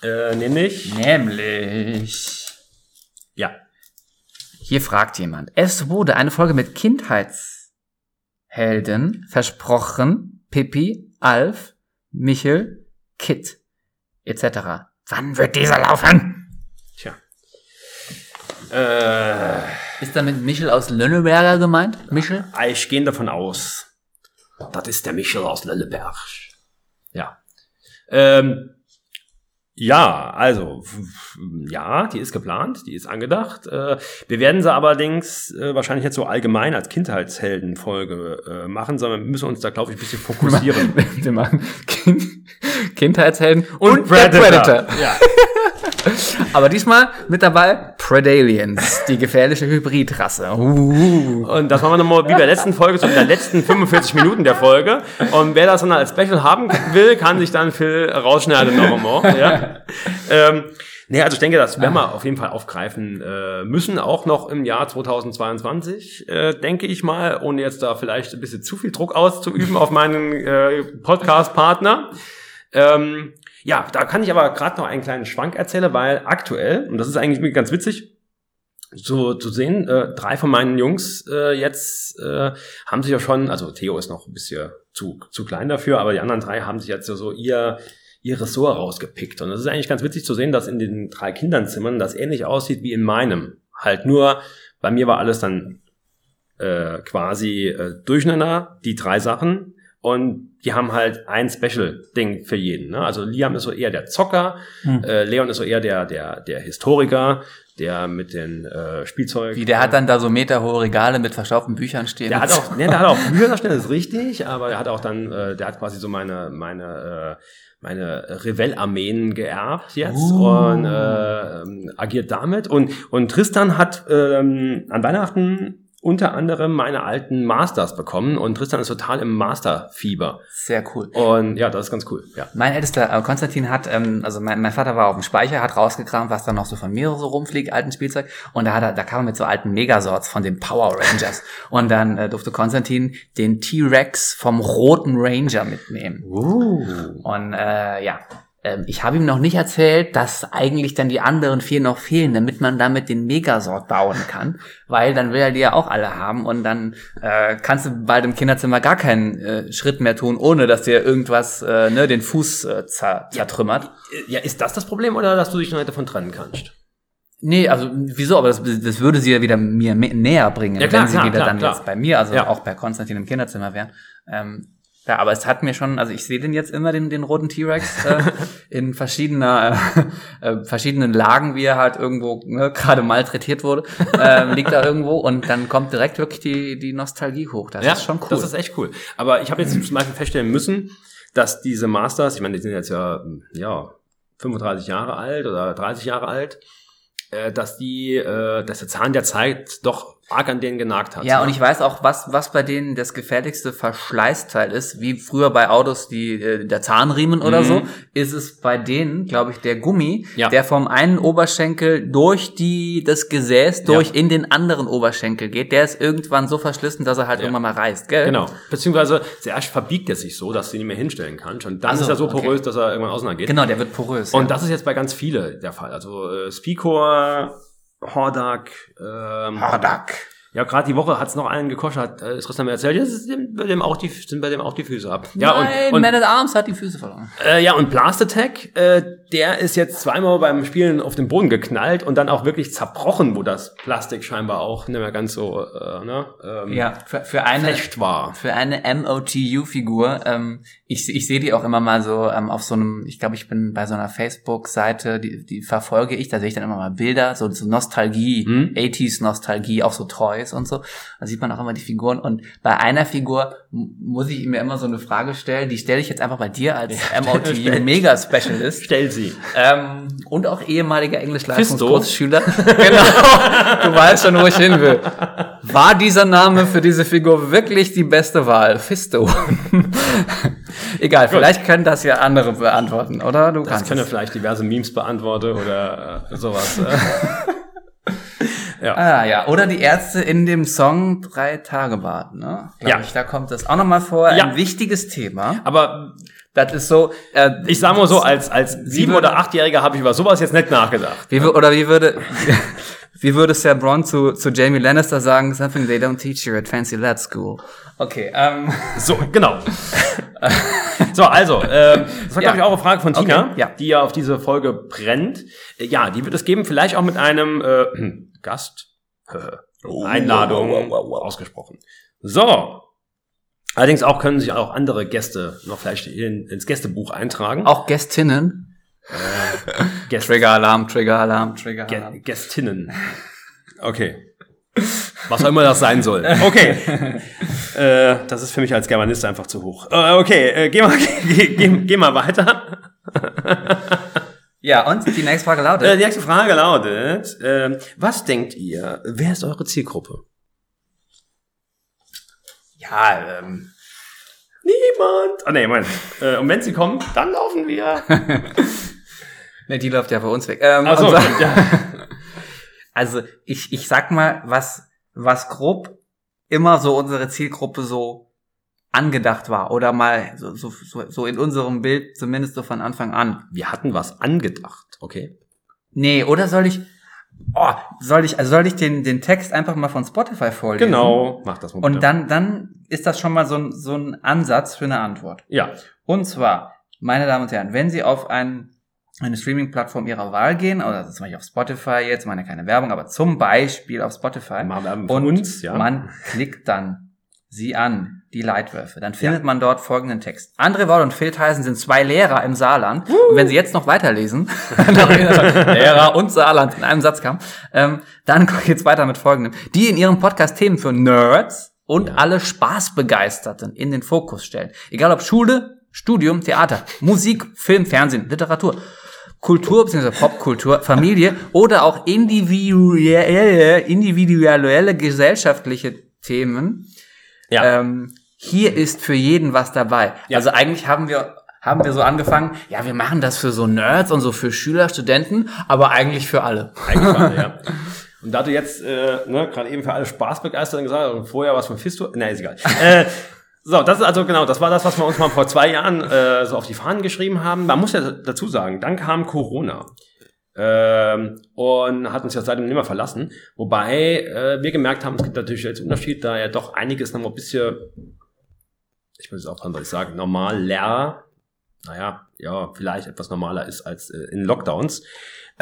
Äh, nämlich, Nämlich. ja, Hier fragt jemand. Es wurde eine Folge mit Kindheitshelden versprochen. Pippi, Alf, Michel, Kit, etc. Wann wird dieser laufen? tja. Äh, Ist damit Michel aus Lönneberger gemeint? Michel? ich gehe davon aus, das ist der Michel aus Lölleberg. Ja. Ähm, ja, also, ja, die ist geplant, die ist angedacht. Äh, wir werden sie allerdings äh, wahrscheinlich jetzt so allgemein als Kindheitsheldenfolge äh, machen, sondern wir müssen uns da, glaube ich, ein bisschen fokussieren. Wir machen kind Kindheitshelden Und der Predator. Ja. Aber diesmal mit dabei Predaliens, die gefährliche Hybridrasse. Uh. Und das machen wir nochmal wie bei der letzten Folge, so in der letzten 45 Minuten der Folge. Und wer das dann als Special haben will, kann sich dann Phil rausschneiden noch einmal. Ja? ähm, nee, also ich denke, das werden wir auf jeden Fall aufgreifen äh, müssen, auch noch im Jahr 2022, äh, denke ich mal, ohne jetzt da vielleicht ein bisschen zu viel Druck auszuüben auf meinen äh, Podcast-Partner. Ähm, ja, da kann ich aber gerade noch einen kleinen Schwank erzählen, weil aktuell, und das ist eigentlich ganz witzig, so zu sehen, äh, drei von meinen Jungs äh, jetzt äh, haben sich ja schon, also Theo ist noch ein bisschen zu, zu klein dafür, aber die anderen drei haben sich jetzt so ihr, ihr Ressort rausgepickt. Und das ist eigentlich ganz witzig zu sehen, dass in den drei Kindernzimmern das ähnlich aussieht wie in meinem. Halt nur, bei mir war alles dann äh, quasi äh, durcheinander, die drei Sachen. Und die haben halt ein Special-Ding für jeden. Ne? Also Liam ist so eher der Zocker, Hm. äh, Leon ist so eher der, der, der Historiker, der mit den äh, Spielzeugen. Wie, der hat dann da so meterhohe Regale mit verstaubten Büchern stehen. Der hat auch, nee, der hat auch Bücher da stehen, ist richtig, aber der hat auch dann, äh, der hat quasi so meine, meine, äh, meine Revell-Armeen geerbt jetzt Uh. und äh, ähm, agiert damit. Und, und Tristan hat ähm, an Weihnachten unter anderem meine alten Masters bekommen und Tristan ist total im Master-Fieber. Sehr cool. Und ja, das ist ganz cool. Ja. Mein ältester äh, Konstantin hat, ähm, also mein, mein Vater war auf dem Speicher, hat rausgekramt, was da noch so von mir so rumfliegt, alten Spielzeug. Und da hat er, da kam er mit so alten Megasorts von den Power Rangers. und dann äh, durfte Konstantin den T-Rex vom roten Ranger mitnehmen. Uh. Und äh, ja, ähm, ich habe ihm noch nicht erzählt, dass eigentlich dann die anderen vier noch fehlen, damit man damit den Megasort bauen kann, weil dann will er die ja auch alle haben und dann äh, kannst du bald im Kinderzimmer gar keinen äh, Schritt mehr tun, ohne dass dir irgendwas äh, ne, den Fuß äh, zer zertrümmert. Ja, ist das das Problem oder dass du dich noch davon trennen kannst? Nee, also wieso? Aber das, das würde sie ja wieder mir näher bringen, Ja, klar, wenn sie klar, wieder klar, dann jetzt bei mir, also Ja. auch bei Konstantin im Kinderzimmer wären. Ähm, ja, aber es hat mir schon, also ich sehe den jetzt immer, den, den roten T-Rex, äh, in verschiedener, äh, äh, verschiedenen Lagen, wie er halt irgendwo ne, gerade malträtiert wurde, äh, liegt da irgendwo und dann kommt direkt wirklich die, die Nostalgie hoch. Das ist schon cool. Das ist echt cool. Aber ich habe jetzt zum Beispiel feststellen müssen, dass diese Masters, ich meine, die sind jetzt ja, ja 35 Jahre alt oder 30 Jahre alt, äh, dass die, äh, dass der Zahn der Zeit doch arg an denen genagt hat. Ja, ne? und ich weiß auch, was, was bei denen das gefährlichste Verschleißteil ist, wie früher bei Autos die, äh, der Zahnriemen oder Mhm. so, ist es bei denen, glaube ich, der Gummi, Ja. der vom einen Oberschenkel durch die, das Gesäß durch in den anderen Oberschenkel geht. Der ist irgendwann so verschlissen, dass er halt irgendwann mal reißt, gell? Genau. Beziehungsweise zuerst verbiegt er sich so, dass du ihn nicht mehr hinstellen kannst. Und dann Ach so, ist er so okay. porös, dass er irgendwann auseinandergeht. Genau, der wird porös. Und ja. das ist jetzt bei ganz viele der Fall. Also äh, Spicor, Hordak, ähm, Hardak. Ja, gerade die Woche hat's noch einen gekostet, hat äh, Tristan mir erzählt, ja, es dem, bei dem auch die, sind bei dem auch die Füße ab. Ja, Nein, und, und, Man at Arms hat die Füße verloren. äh, ja, und Blast Attack, äh, der ist jetzt zweimal beim Spielen auf den Boden geknallt und dann auch wirklich zerbrochen, wo das Plastik scheinbar auch nicht mehr ganz so äh, ne, ähm, Ja, für, für eine, war. für eine MOTU-Figur, ähm, ich, ich sehe die auch immer mal so ähm, auf so einem, ich glaube, ich bin bei so einer Facebook-Seite, die, die verfolge ich, da sehe ich dann immer mal Bilder, so, so Nostalgie, Hm? 80s-Nostalgie, auch so Toys und so. Da sieht man auch immer die Figuren. Und bei einer Figur muss ich mir immer so eine Frage stellen, die stelle ich jetzt einfach bei dir als MOTU-Mega-Specialist. Stell sie. Ähm, und auch ehemaliger? Englisch-Leistungskursschüler. genau, du weißt schon, wo ich hin will. War dieser Name für diese Figur wirklich die beste Wahl? Fisto. Egal, vielleicht können das ja andere beantworten, oder? Du Das kannst können ja es. vielleicht diverse Memes beantworten oder äh, sowas. Ja. Ah ja, oder die Ärzte in dem Song Drei Tage Bad, ne? Glaub Ja. Ich, da kommt das auch nochmal vor. Ja. Ein wichtiges Thema. Aber Das ist so, äh, ich sag mal so, als, als sieben- oder achtjähriger habe ich über sowas jetzt nicht nachgedacht. Wie, oder wie würde, wie würde Sir Bron zu, zu Jamie Lannister sagen, something they don't teach you at fancy lad school. Okay, ähm, So, genau. so, also, ähm, das war, Ja. glaube ich, auch eine Frage von Tina, Okay, ja. die ja auf diese Folge brennt. Äh, Ja, die wird es geben, vielleicht auch mit einem äh, Gast. Äh, Einladung wow, wow, wow. ausgesprochen. So. Allerdings auch können sich auch andere Gäste noch vielleicht in, ins Gästebuch eintragen. auch Gästinnen. Gäste, Trigger-Alarm, Trigger-Alarm, Trigger-Alarm. Gä Gästinnen. Okay. Was auch immer das sein soll. Okay. äh, das ist für mich als Germanist einfach zu hoch. Äh, okay, äh, geh, mal, geh, geh, geh mal weiter. Ja, und die nächste Frage Äh, lautet, die nächste Frage lautet, äh, was denkt ihr, wer ist eure Zielgruppe? ja, ähm, Niemand. Ah, nee, Moment. Äh, und wenn sie kommen, dann laufen wir. ne, die läuft ja für uns weg. Ähm, Ach so, so- ja. Also, ich, ich sag mal, was, was grob immer so unsere Zielgruppe so angedacht war oder mal so, so, so, in unserem Bild zumindest so von Anfang an. Wir hatten was angedacht, okay? Nee, oder soll ich, oh, soll ich, also soll ich den, den Text einfach mal von Spotify vorlesen? Genau. Mach das mal bitte. Und dann, dann ist das schon mal so ein, so ein Ansatz für eine Antwort. Ja. Und zwar, meine Damen und Herren, wenn Sie auf ein, eine Streaming-Plattform Ihrer Wahl gehen, oder zum Beispiel auf Spotify jetzt, meine keine Werbung, aber zum Beispiel auf Spotify, für und uns, ja. man klickt dann Sie an, die Leitwölfe, dann findet man dort folgenden Text. André Woll und Phil Tyson sind zwei Lehrer im Saarland. Und wenn Sie jetzt noch weiterlesen, Lehrer und Saarland in einem Satz kam, ähm, dann geht's weiter mit folgendem. Die in ihrem Podcast Themen für Nerds und alle Spaßbegeisterten in den Fokus stellen. Egal ob Schule, Studium, Theater, Musik, Film, Fernsehen, Literatur. Kultur bzw. Popkultur, Familie oder auch individuelle, individuelle gesellschaftliche Themen. Ja. Ähm, hier ist für jeden was dabei. Ja. Also eigentlich haben wir haben wir so angefangen, ja, wir machen das für so Nerds und so für Schüler, Studenten, aber eigentlich für alle. Eigentlich alle, ja. Und da du jetzt äh, ne, gerade eben für alle Spaßbegeisterten gesagt hast und vorher was von Fisto, ne, ist egal. äh, so, das ist also genau, das war das, was wir uns mal vor zwei Jahren äh, so auf die Fahnen geschrieben haben. Man muss ja dazu sagen, dann kam Corona. Ähm, und hat uns ja seitdem nicht mehr verlassen. Wobei äh, wir gemerkt haben, es gibt natürlich jetzt Unterschied, da ja doch einiges noch mal ein bisschen, ich muss jetzt aufpassen, was ich sage, normaler, naja, ja, vielleicht etwas normaler ist als äh, in Lockdowns.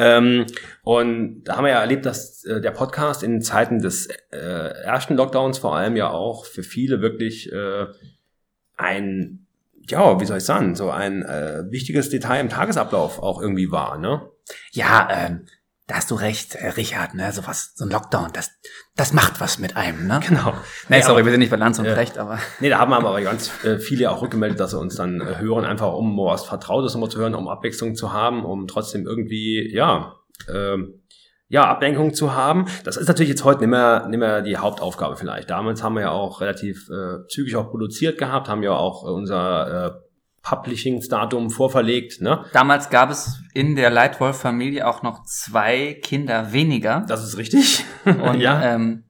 Ähm, und da haben wir ja erlebt, dass äh, der Podcast in Zeiten des äh, ersten Lockdowns vor allem ja auch für viele wirklich äh, ein, ja, wie soll ich sagen, so ein äh, wichtiges Detail im Tagesablauf auch irgendwie war, ne? Ja, ähm, da hast du recht, äh, Richard, ne, so was, so ein Lockdown, das, das macht was mit einem, ne? Genau. Nee, sorry, aber- wir sind nicht bei Lanz und Ja. Brecht, aber. Nee, da haben aber ganz äh, viele auch rückgemeldet, dass sie uns dann äh, hören, einfach um was Vertrautes nochmal zu hören, um Abwechslung zu haben, um trotzdem irgendwie, ja, ähm, ja, Ablenkung zu haben. Das ist natürlich jetzt heute nicht mehr, nicht mehr die Hauptaufgabe vielleicht. Damals haben wir ja auch relativ äh, zügig auch produziert gehabt, haben ja auch äh, unser äh, Publishing-Datum vorverlegt. Ne? Damals gab es in der Leitwolf-Familie auch noch zwei Kinder weniger. Das ist richtig. Und ja. ähm,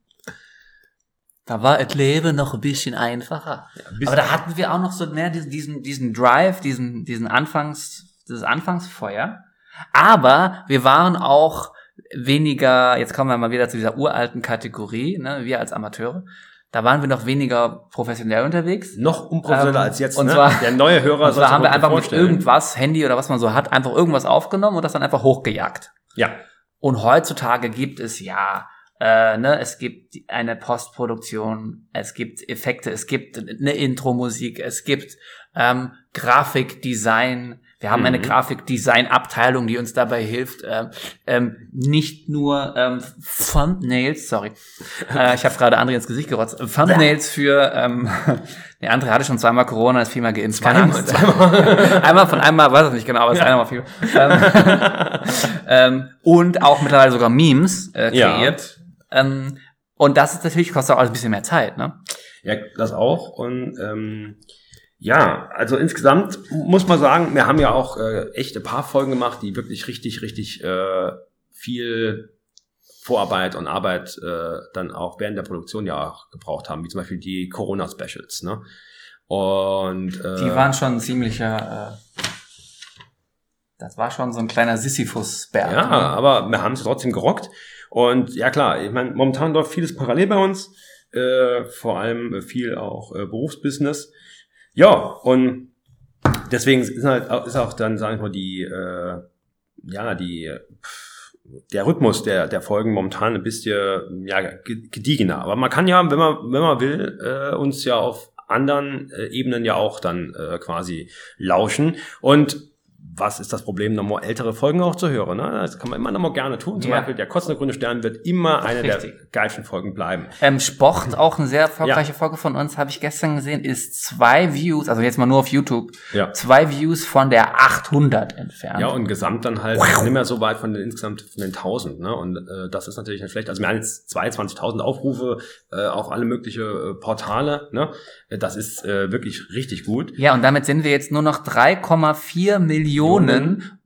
da war das Leben noch ein bisschen einfacher. Ja, Aber da hatten wir auch noch so mehr diesen, diesen, diesen Drive, diesen, diesen Anfangs, dieses Anfangsfeuer. Aber wir waren auch weniger, jetzt kommen wir mal wieder zu dieser uralten Kategorie, ne, wir als Amateure, da waren wir noch weniger professionell unterwegs. Noch unprofessioneller ähm, als jetzt. Und ne? zwar, der neue Hörer und zwar haben wir einfach mit irgendwas, Handy oder was man so hat, einfach irgendwas aufgenommen und das dann einfach hochgejagt. Ja. Und heutzutage gibt es ja, äh, ne, es gibt eine Postproduktion, es gibt Effekte, es gibt eine Intro-Musik, es gibt ähm, Grafikdesign, wir haben mhm. eine Grafikdesign-Abteilung, die uns dabei hilft, äh, ähm, nicht nur ähm, Thumbnails, sorry, äh, ich habe gerade André ins Gesicht gerotzt, Thumbnails für, ähm, der andere hatte schon zweimal Corona, ist viermal geimpft. Zweimal, zweimal. einmal von einmal, weiß ich nicht genau, aber es ja. ist einmal viel. Ähm, ähm, und auch mittlerweile sogar Memes äh, kreiert. Ja. Ähm, und das ist natürlich, kostet auch alles ein bisschen mehr Zeit, ne? Ja, das auch. Und ähm, ja, also insgesamt muss man sagen, wir haben ja auch äh, echt ein paar Folgen gemacht, die wirklich richtig, richtig äh, viel Vorarbeit und Arbeit äh, dann auch während der Produktion ja auch gebraucht haben, wie zum Beispiel die Corona-Specials. Ne? Und äh, die waren schon ziemlicher. Äh, das war schon so ein kleiner Sisyphus-Berg. Ja, ne? aber wir haben es trotzdem gerockt. Und ja klar, ich meine, momentan läuft vieles parallel bei uns, äh, vor allem viel auch äh, Berufsbusiness. Ja, und deswegen ist, halt, ist auch dann, sagen wir mal, die, äh, ja, die, der Rhythmus der, der Folgen momentan ein bisschen ja, gediegener. Aber man kann ja, wenn man, wenn man will, äh, uns ja auf anderen äh, Ebenen ja auch dann äh, quasi lauschen. Und was ist das Problem, nochmal ältere Folgen auch zu hören. Ne? Das kann man immer nochmal gerne tun. Zum ja. Beispiel der Kotzende Grüne Stern wird immer eine Richtig. der geilsten Folgen bleiben. Ähm, Sport, auch eine sehr erfolgreiche ja. Folge von uns, habe ich gestern gesehen, ist zwei Views, also jetzt mal nur auf YouTube, ja. zwei Views von der 800 entfernt. Ja, und gesamt dann halt wow. nicht mehr so weit von den insgesamt von den 1000. Ne? Und äh, das ist natürlich nicht schlecht. Also wir haben jetzt 22.000 Aufrufe äh, auf alle mögliche äh, Portale. Ne? Das ist äh, wirklich richtig gut. Ja, und damit sind wir jetzt nur noch 3,4 Millionen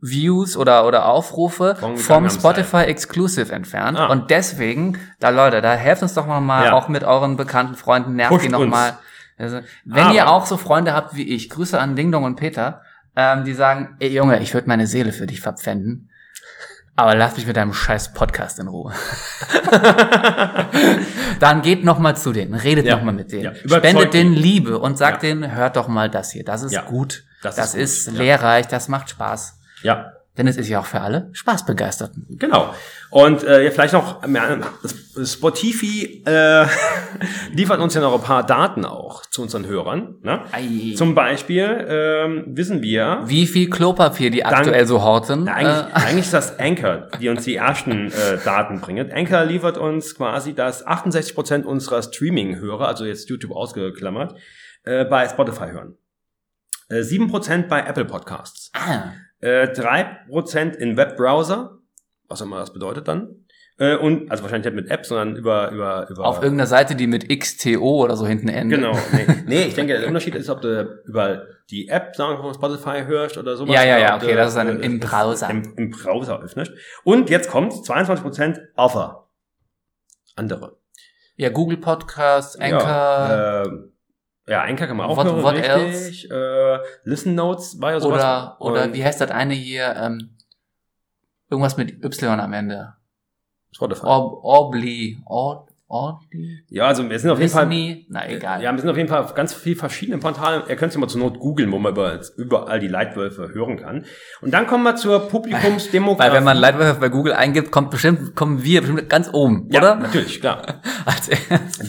Views oder, oder Aufrufe vom, vom Spotify Exclusive entfernt. Ah. Und deswegen, da Leute, da helft uns doch mal ja. auch mit euren bekannten Freunden, nervt die noch mal. Also, wenn Aber. ihr auch so Freunde habt wie ich, Grüße an Ding Dong und Peter, ähm, die sagen, ey Junge, ich würde meine Seele für dich verpfänden. Aber lass mich mit deinem scheiß Podcast in Ruhe. Dann geht noch mal zu denen, redet ja. noch mal mit denen, ja. spendet denen Liebe und sagt ja. denen, hört doch mal das hier, das ist gut, das, das ist, ist lehrreich, das macht Spaß. Ja. Denn es ist ja auch für alle Spaßbegeisterten. Genau. Und äh, vielleicht noch, Spotify äh, liefert uns ja noch ein paar Daten auch zu unseren Hörern. Ne? Zum Beispiel ähm, wissen wir... Wie viel Klopapier die aktuell dann, so horten. eigentlich, äh. eigentlich ist das Anchor, die uns die ersten äh, Daten bringt. Anchor liefert uns quasi, dass 68% unserer Streaming-Hörer, also jetzt YouTube ausgeklammert, äh, bei Spotify hören. Äh, 7% bei Apple Podcasts. Ah. Äh, 3% in Webbrowser, was auch immer das bedeutet dann. Äh, und, also wahrscheinlich nicht mit App, sondern über, über, über. Auf irgendeiner Seite, die mit XTO oder so hinten endet. Genau. Nee, nee ich denke, der Unterschied ist, ob du über die App, sagen wir von Spotify hörst oder sowas. Ja, ja, ja, okay, das ist dann im, im Browser. Im, Im Browser öffnest. Und jetzt kommt 22% Offer. Andere. Ja, Google Podcasts, Anchor. Ja, äh, ja, Anchor kann man auch what, hören, what richtig. Else? Äh, Listen Notes war ja sowas. Oder, oder wie heißt das eine hier? Ähm, irgendwas mit Y am Ende. Spotify. Ob, Obli. Ob, Obli. Ja, also wir sind auf jeden Fall. Na egal. Ja, wir sind auf jeden Fall auf ganz viel verschiedene Portale. Ihr könnt es mal zur Not googeln, wo man über, überall die Leitwölfe hören kann. Und dann kommen wir zur Publikumsdemografie. Weil wenn man Leitwölfe bei Google eingibt, kommt bestimmt, kommen wir bestimmt ganz oben, ja, oder? natürlich, klar. Als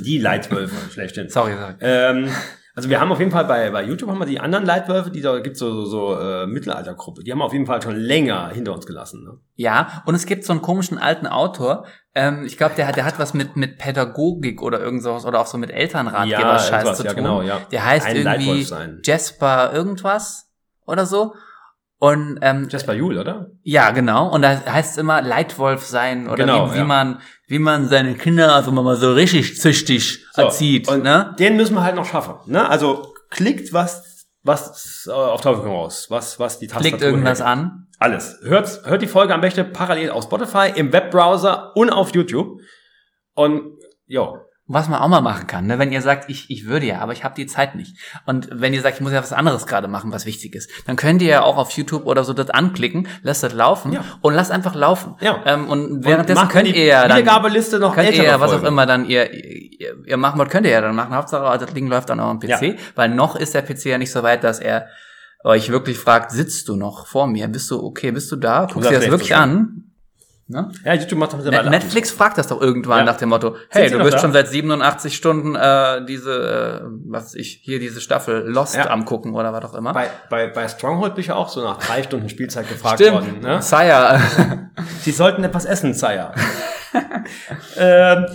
die Leitwölfe, schlechthin. Sorry, sorry. Ähm, also wir haben auf jeden Fall bei, bei YouTube haben wir die anderen Leitwölfe, die da gibt so so, so äh, Mittelaltergruppe. Die haben wir auf jeden Fall schon länger hinter uns gelassen. Ne? Ja, und es gibt so einen komischen alten Autor. Ähm, ich glaube, der hat der hat was mit mit Pädagogik oder irgend sowas oder auch so mit Elternratgeber-Scheiß ja, zu tun. Ja, genau, ja. Der heißt Ein irgendwie Jasper irgendwas oder so. Und ähm, Jasper Juhl, oder? ja, genau. Und da heißt es immer Leitwolf sein oder Genau, wie, wie ja. man wie man seine Kinder also mal so richtig züchtig So, erzieht. und Ne? Den müssen wir halt noch schaffen. Ne? Also klickt was, was äh, auf Teufel komm raus, was, was die Tastatur Klickt irgendwas hält. an. Alles. Hört, hört die Folge am besten parallel auf Spotify, im Webbrowser und auf YouTube. Und jo, Was man auch mal machen kann, ne? wenn ihr sagt, ich, ich würde ja, aber ich habe die Zeit nicht. Und wenn ihr sagt, ich muss ja was anderes gerade machen, was wichtig ist, dann könnt ihr ja auch auf YouTube oder so das anklicken, lasst das laufen Ja. und lasst einfach laufen. Ja. Ähm, und währenddessen macht könnt ihr ja dann Wiedergabeliste noch könnt ihr ja, was auch immer dann ihr, ihr, ihr machen wollt, könnt ihr ja dann machen. Hauptsache, das Ding läuft an eurem PC, Ja. weil noch ist der PC ja nicht so weit, dass er euch wirklich fragt, sitzt du noch vor mir? Bist du okay? Bist du da? Guckst das dir das wirklich du schon. an? Ne? Ja, YouTube macht das Net- mittlerweile. Netflix fragt das doch irgendwann Ja. nach dem Motto, hey, du bist schon seit 87 Stunden äh, diese, äh, was ich, hier diese Staffel Lost Ja. am gucken oder was auch immer. Bei, bei, bei Stronghold bin ich ja auch so nach drei Stunden Spielzeit gefragt Stimmt, worden. Ne? Sire. Sie sollten etwas essen, Sire. ähm,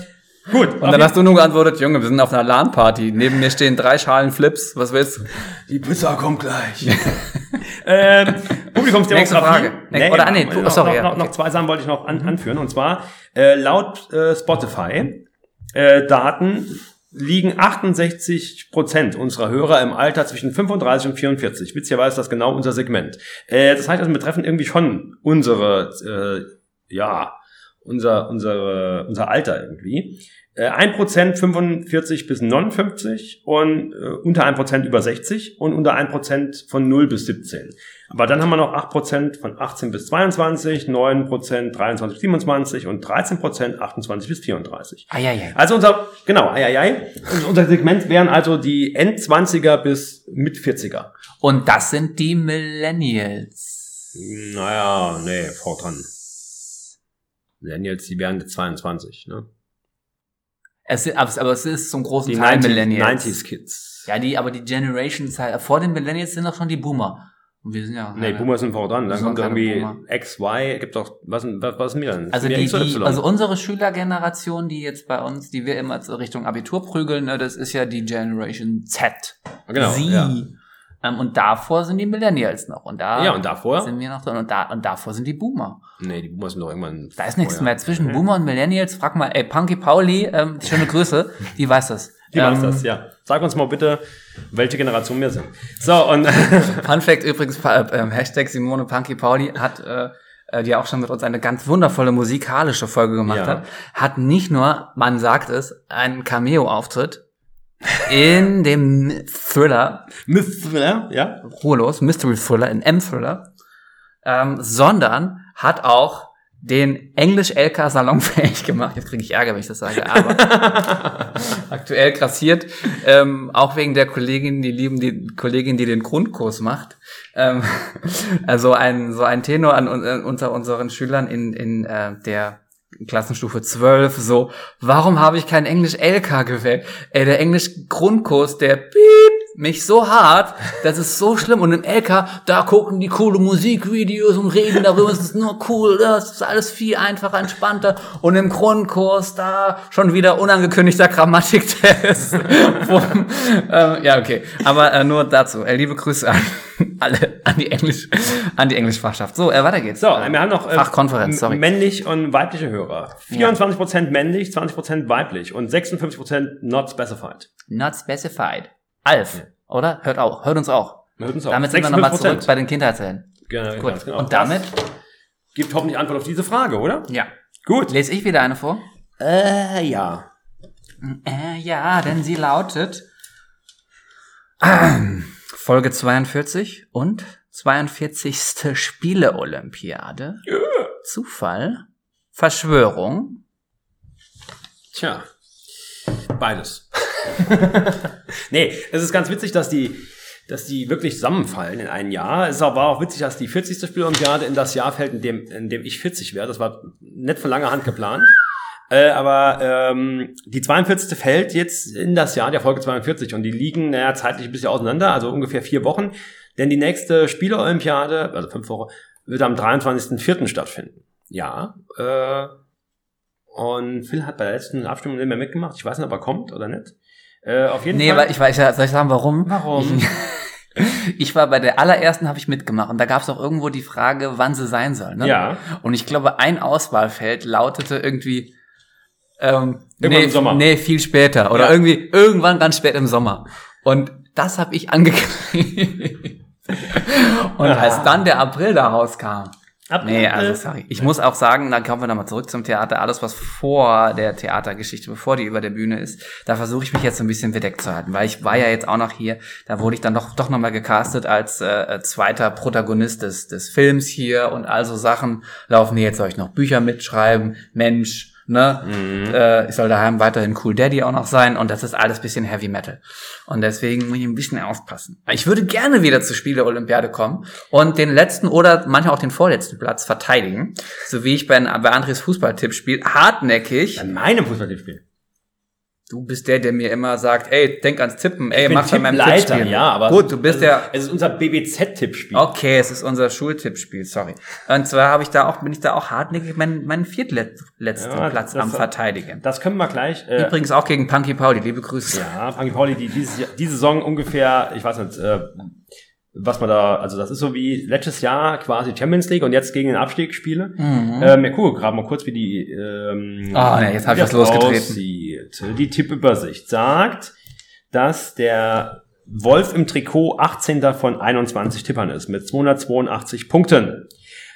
gut. Und dann hast du nur geantwortet, Junge, wir sind auf einer LAN-Party. Neben mir stehen drei Schalen Flips. Was willst du? Die Pizza kommt gleich. ähm, Publikumsdemografie. Nächste Frage. Nee, oder- ah, nee, noch, sorry, noch, ja, noch, okay. Mhm. noch zwei Sachen wollte ich noch an, anführen. Und zwar, äh, laut äh, Spotify äh, Daten liegen 68 Prozent unserer Hörer im Alter zwischen 35 und 44. Witzigerweise ist das genau unser Segment. Äh, das heißt also, wir treffen irgendwie schon unsere, äh, ja, unser, unsere, unser Alter irgendwie. Äh, 1% 45 bis 59 und äh, unter 1% über 60 und unter 1% von 0 bis 17. Aber dann haben wir noch 8% von 18 bis 22, 9% 23 bis 27 und 13% 28 bis 34. Eieiei. Also unser, genau, ei, ei, ei. Und unser Segment wären also die End-20er bis Mit-40er. Und das sind die Millennials. Naja, nee, vor dran. Millennials, die wären jetzt 22, ne? Es ist, aber es ist zum großen Die Teil 90s, Millennials. 90s Kids. Ja, die, aber die Generations halt, vor den Millennials sind doch schon die Boomer. Und wir sind ja. Nee, keine- Boomer sind vor dran. Dann sind kommt irgendwie Boomer. X, Y, gibt doch, was, was, was ist mir denn? Also Sind wir die, die, also unsere Schülergeneration, die jetzt bei uns, die wir immer so Richtung Abitur prügeln, ne, das ist ja die Generation Z. genau, Sie. ja. Ähm, und davor sind die Millennials noch. Und da ja, und davor? sind wir noch drin. Und, da, und davor sind die Boomer. nee, die Boomer sind doch irgendwann. Da ist nichts mehr zwischen Boomer und Millennials. Frag mal, ey, Punky Pauli, ähm, schöne Grüße, die weiß das. Die weiß ähm, das, ja. Sag uns mal bitte, welche Generation wir sind. So, und Fun Fact übrigens, pa- ähm, Hashtag Simone Punky Pauli hat, äh, äh, die auch schon mit uns eine ganz wundervolle musikalische Folge gemacht Ja. hat, hat nicht nur, man sagt es, einen Cameo-Auftritt in dem Thriller, ja, ja. Ruhelos, Mystery Thriller, in M-Thriller, ähm, sondern hat auch den Englisch-LK salonfähig gemacht. Jetzt kriege ich Ärger, wenn ich das sage, aber aktuell grassiert, ähm, auch wegen der Kollegin, die lieben die Kollegin, die den Grundkurs macht. Ähm, also ein so ein Tenor an, un- unter unseren Schülern in in äh, der Klassenstufe 12 so, warum habe ich kein Englisch LK gewählt? Ey, der Englisch Grundkurs, der piep mich so hart, das ist so schlimm. Und im LK, da gucken die coole Musikvideos und reden darüber, es ist nur cool, das ist alles viel einfacher, entspannter. Und im Grundkurs, da schon wieder unangekündigter Grammatiktest. Wo, ähm, ja, okay. Aber äh, nur dazu. Äh, liebe Grüße an alle, an die Englisch, an die Englischfachschaft. So, äh, weiter geht's. So, wir haben noch äh, Fachkonferenz, sorry. männlich und weibliche Hörer. 24% männlich, 20% weiblich und 56% not specified. Not specified. Alf, oder? Hört auch, hört uns auch. Hören uns auch. Damit sind wir nochmal 56%. zurück bei den Kindheitshelden. Genau, Gut. genau. Und damit? Das gibt hoffentlich Antwort auf diese Frage, oder? Ja. Gut. Lese ich wieder eine vor? Äh, ja. Äh, ja, denn sie lautet Folge 42 und 42. Spiele-Olympiade. Zufall, Verschwörung, Tja. Beides. nee, es ist ganz witzig, dass die, dass die wirklich zusammenfallen in ein Jahr. Es war auch witzig, dass die 40. Spielolympiade in das Jahr fällt, in dem, in dem ich 40 werde. Das war nicht von langer Hand geplant. Äh, aber ähm, die 42. fällt jetzt in das Jahr der Folge 42 und die liegen naja, zeitlich ein bisschen auseinander, also ungefähr vier Wochen. Denn die nächste Spieleolympiade, also fünf Wochen, wird am 23.04. stattfinden. Ja, äh, und Phil hat bei der letzten Abstimmung nicht mehr mitgemacht. Ich weiß nicht, ob er kommt oder nicht. Äh, auf jeden Nee, Fall. weil ich weiß ja, soll ich sagen, warum? Warum? Ich, Ich war bei der allerersten, habe ich mitgemacht. Und da gab es auch irgendwo die Frage, wann sie sein soll. Ne? Ja. Und ich glaube, ein Auswahlfeld lautete irgendwie ähm, Irgendwann nee, im Sommer. nee, viel später. Oder Ja. irgendwie irgendwann ganz spät im Sommer. Und das habe ich angekriegt. Und als dann der April da rauskam. Ab- Nee, also sorry. Ich muss auch sagen, dann kommen wir nochmal zurück zum Theater. Alles, was vor der Theatergeschichte, bevor die über der Bühne ist, da versuche ich mich jetzt so ein bisschen bedeckt zu halten, weil ich war ja jetzt auch noch hier, da wurde ich dann doch, doch nochmal gecastet als äh, äh, zweiter Protagonist des, des Films hier und also Sachen laufen hier. Jetzt soll ich noch Bücher mitschreiben, Mensch, ne? Äh, ich soll daheim weiterhin Cool Daddy auch noch sein und das ist alles bisschen Heavy Metal. Und deswegen muss ich ein bisschen aufpassen. Ich würde gerne wieder zu Spiel der Olympiade kommen und den letzten oder manchmal auch den vorletzten Platz verteidigen, so wie ich bei, bei Andres Fußballtippspiel hartnäckig. An meinem Fußballtippspiel. Du bist der, der mir immer sagt, ey, denk ans Tippen, ey, mach bei meinem Tippspiel. ja, aber gut, du bist also, ja Es ist unser BBZ-Tippspiel. Okay, es ist unser Schultippspiel, sorry. Und zwar habe ich da auch, bin ich da auch hartnäckig meinen, meinen viertletzten Ja, Platz am Verteidigen. Das können wir gleich. Äh, Übrigens auch gegen Punky Pauli, liebe Grüße. Ja, Frankie Pauli, die dieses, Jahr- diese Saison ungefähr, ich weiß nicht, äh, was man da, also das ist so wie letztes Jahr quasi Champions League und jetzt gegen den Abstieg spiele. Ähm, ja, cool, gerade mal kurz, wie die ähm, Ah, ne, jetzt hab ich was losgetreten. aussieht. Die Tippübersicht sagt, dass der Wolf im Trikot 18. von 21 Tippern ist, mit 282 Punkten.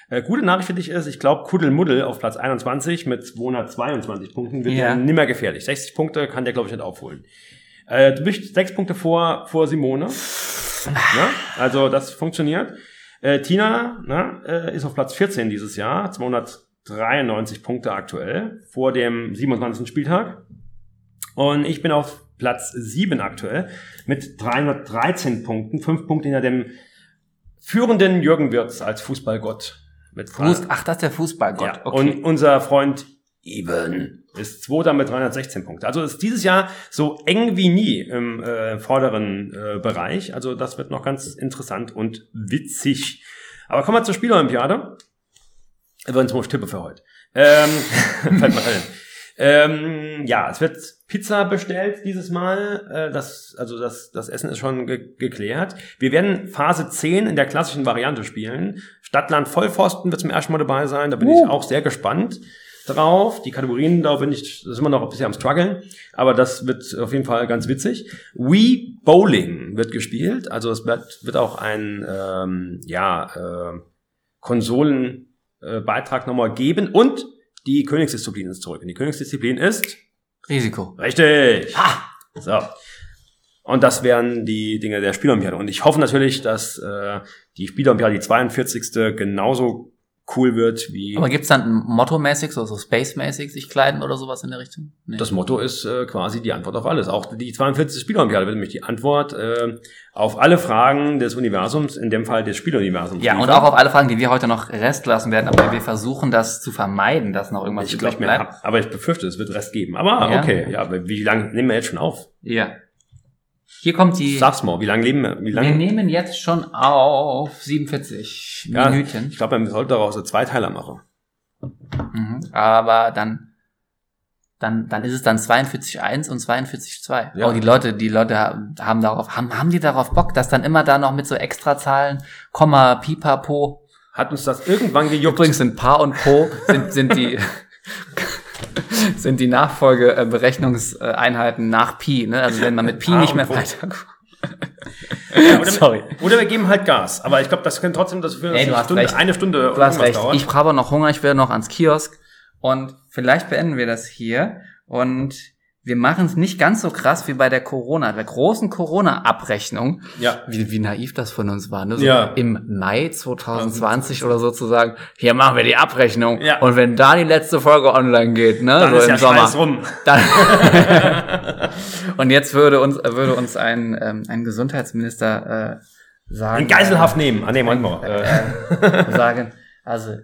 Äh, gute Nachricht für dich ist, ich glaube, Kuddelmuddel auf Platz 21 mit 222 Punkten wird ja. nimmer gefährlich. 60 Punkte kann der, glaube ich, nicht aufholen. Äh, du bist sechs Punkte vor, vor Simone. Ja, also das funktioniert. Äh, Tina na, äh, ist auf Platz 14 dieses Jahr, 293 Punkte aktuell, vor dem 27. Spieltag. Und ich bin auf Platz 7 aktuell mit 313 Punkten, 5 Punkte hinter dem führenden Jürgen Wirtz als Fußballgott. Mit Fuß, ach, das ist der Fußballgott. ja, okay. Und unser Freund Eben ist Zweiter mit 316 Punkten. Also ist dieses Jahr so eng wie nie im äh, vorderen äh, Bereich. Also das wird noch ganz interessant und witzig. Aber kommen wir zur Spielolympiade. Übrigens muss ich tippe für heute. Ähm, fällt mir ein. Ähm, ja, es wird Pizza bestellt dieses Mal. Äh, das, also das, das Essen ist schon ge geklärt. Wir werden Phase 10 in der klassischen Variante spielen. Stadtland Vollpfosten wird zum ersten Mal dabei sein. Da bin ich auch sehr gespannt drauf. Die Kategorien, da bin ich, das ist immer noch ein bisschen am struggeln. Aber das wird auf jeden Fall ganz witzig. Wii Bowling wird gespielt. Also es wird, wird auch ein, ähm, ja, äh, Konsolenbeitrag nochmal geben. Und die Königsdisziplin ist zurück. Und die Königsdisziplin ist Risiko. Richtig. So. Und das wären die Dinge der Spielolympiade. Und ich hoffe natürlich, dass äh, die Spielolympiade, die 42. genauso cool wird wie. Aber gibt's dann ein Motto-mäßig, so, so Space-mäßig sich kleiden oder sowas in der Richtung? Nee. Das Motto ist äh, quasi die Antwort auf alles. Auch die 42. Spielolympiade wird nämlich die Antwort äh, auf alle Fragen des Universums, in dem Fall des Spieluniversums. ja, und auch auf alle Fragen, die wir heute noch Rest lassen werden, aber wir versuchen das zu vermeiden, dass noch irgendwas ich mir, bleibt. aber ich befürchte, es wird Rest geben. Aber Ja. okay, ja, wie lange nehmen wir jetzt schon auf? Ja. Hier kommt die. Sag's mal, wie lange leben wir? Wie Wir lange? nehmen jetzt schon auf 47 Ja, Minuten. ich glaube, man sollte daraus so zwei Teiler machen. Mhm. Aber dann, dann, dann ist es dann 42.1 und 42.2. Ja. Oh, die Leute, die Leute haben, darauf, haben, haben die darauf Bock, dass dann immer da noch mit so Extrazahlen, Komma, Pipapo. Hat uns das irgendwann gejuckt? Übrigens sind Pa und Po sind, sind die, sind die Nachfolgeberechnungseinheiten nach Pi, ne? Also wenn man mit Pi nicht mehr weiterkommt. Ja, oder, Sorry. oder wir geben halt Gas. Aber ich glaube, das könnte trotzdem das für Ey, du eine, hast Stunde, recht. eine Stunde Du hast recht. dauert. Ich habe noch Hunger, ich will noch ans Kiosk. Und vielleicht beenden wir das hier. Und wir machen es nicht ganz so krass wie bei der Corona, der großen Corona-Abrechnung. ja. Wie, wie naiv das von uns war, ne? So Ja. Im Mai 2020 oder so zu sagen, hier machen wir die Abrechnung. Ja. Und wenn da die letzte Folge online geht, ne? Dann so ist im ja Sommer. Rum. Dann und jetzt würde uns, würde uns ein, ähm, ein Gesundheitsminister äh, sagen. In Geiselhaft nehmen. Ah, nee, manchmal. Äh, sagen, also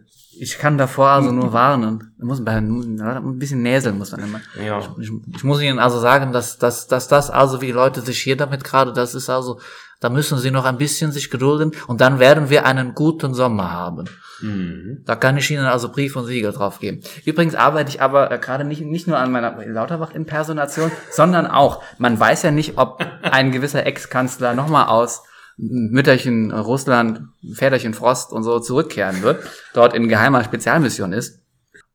ich kann davor also nur warnen. Ich muss ein bisschen näseln muss man immer. ja. Ich, ich muss Ihnen also sagen, dass, dass, dass das also, wie die Leute sich hier damit gerade, das ist also, da müssen Sie noch ein bisschen sich gedulden und dann werden wir einen guten Sommer haben. Mhm. Da kann ich Ihnen also Brief und Siegel drauf geben. Übrigens arbeite ich aber äh, gerade nicht, nicht nur an meiner Lauterbach-Impersonation, sondern auch, man weiß ja nicht, ob ein gewisser Ex-Kanzler nochmal aus Mütterchen Russland, Väterchen Frost und so zurückkehren wird, dort in geheimer Spezialmission ist.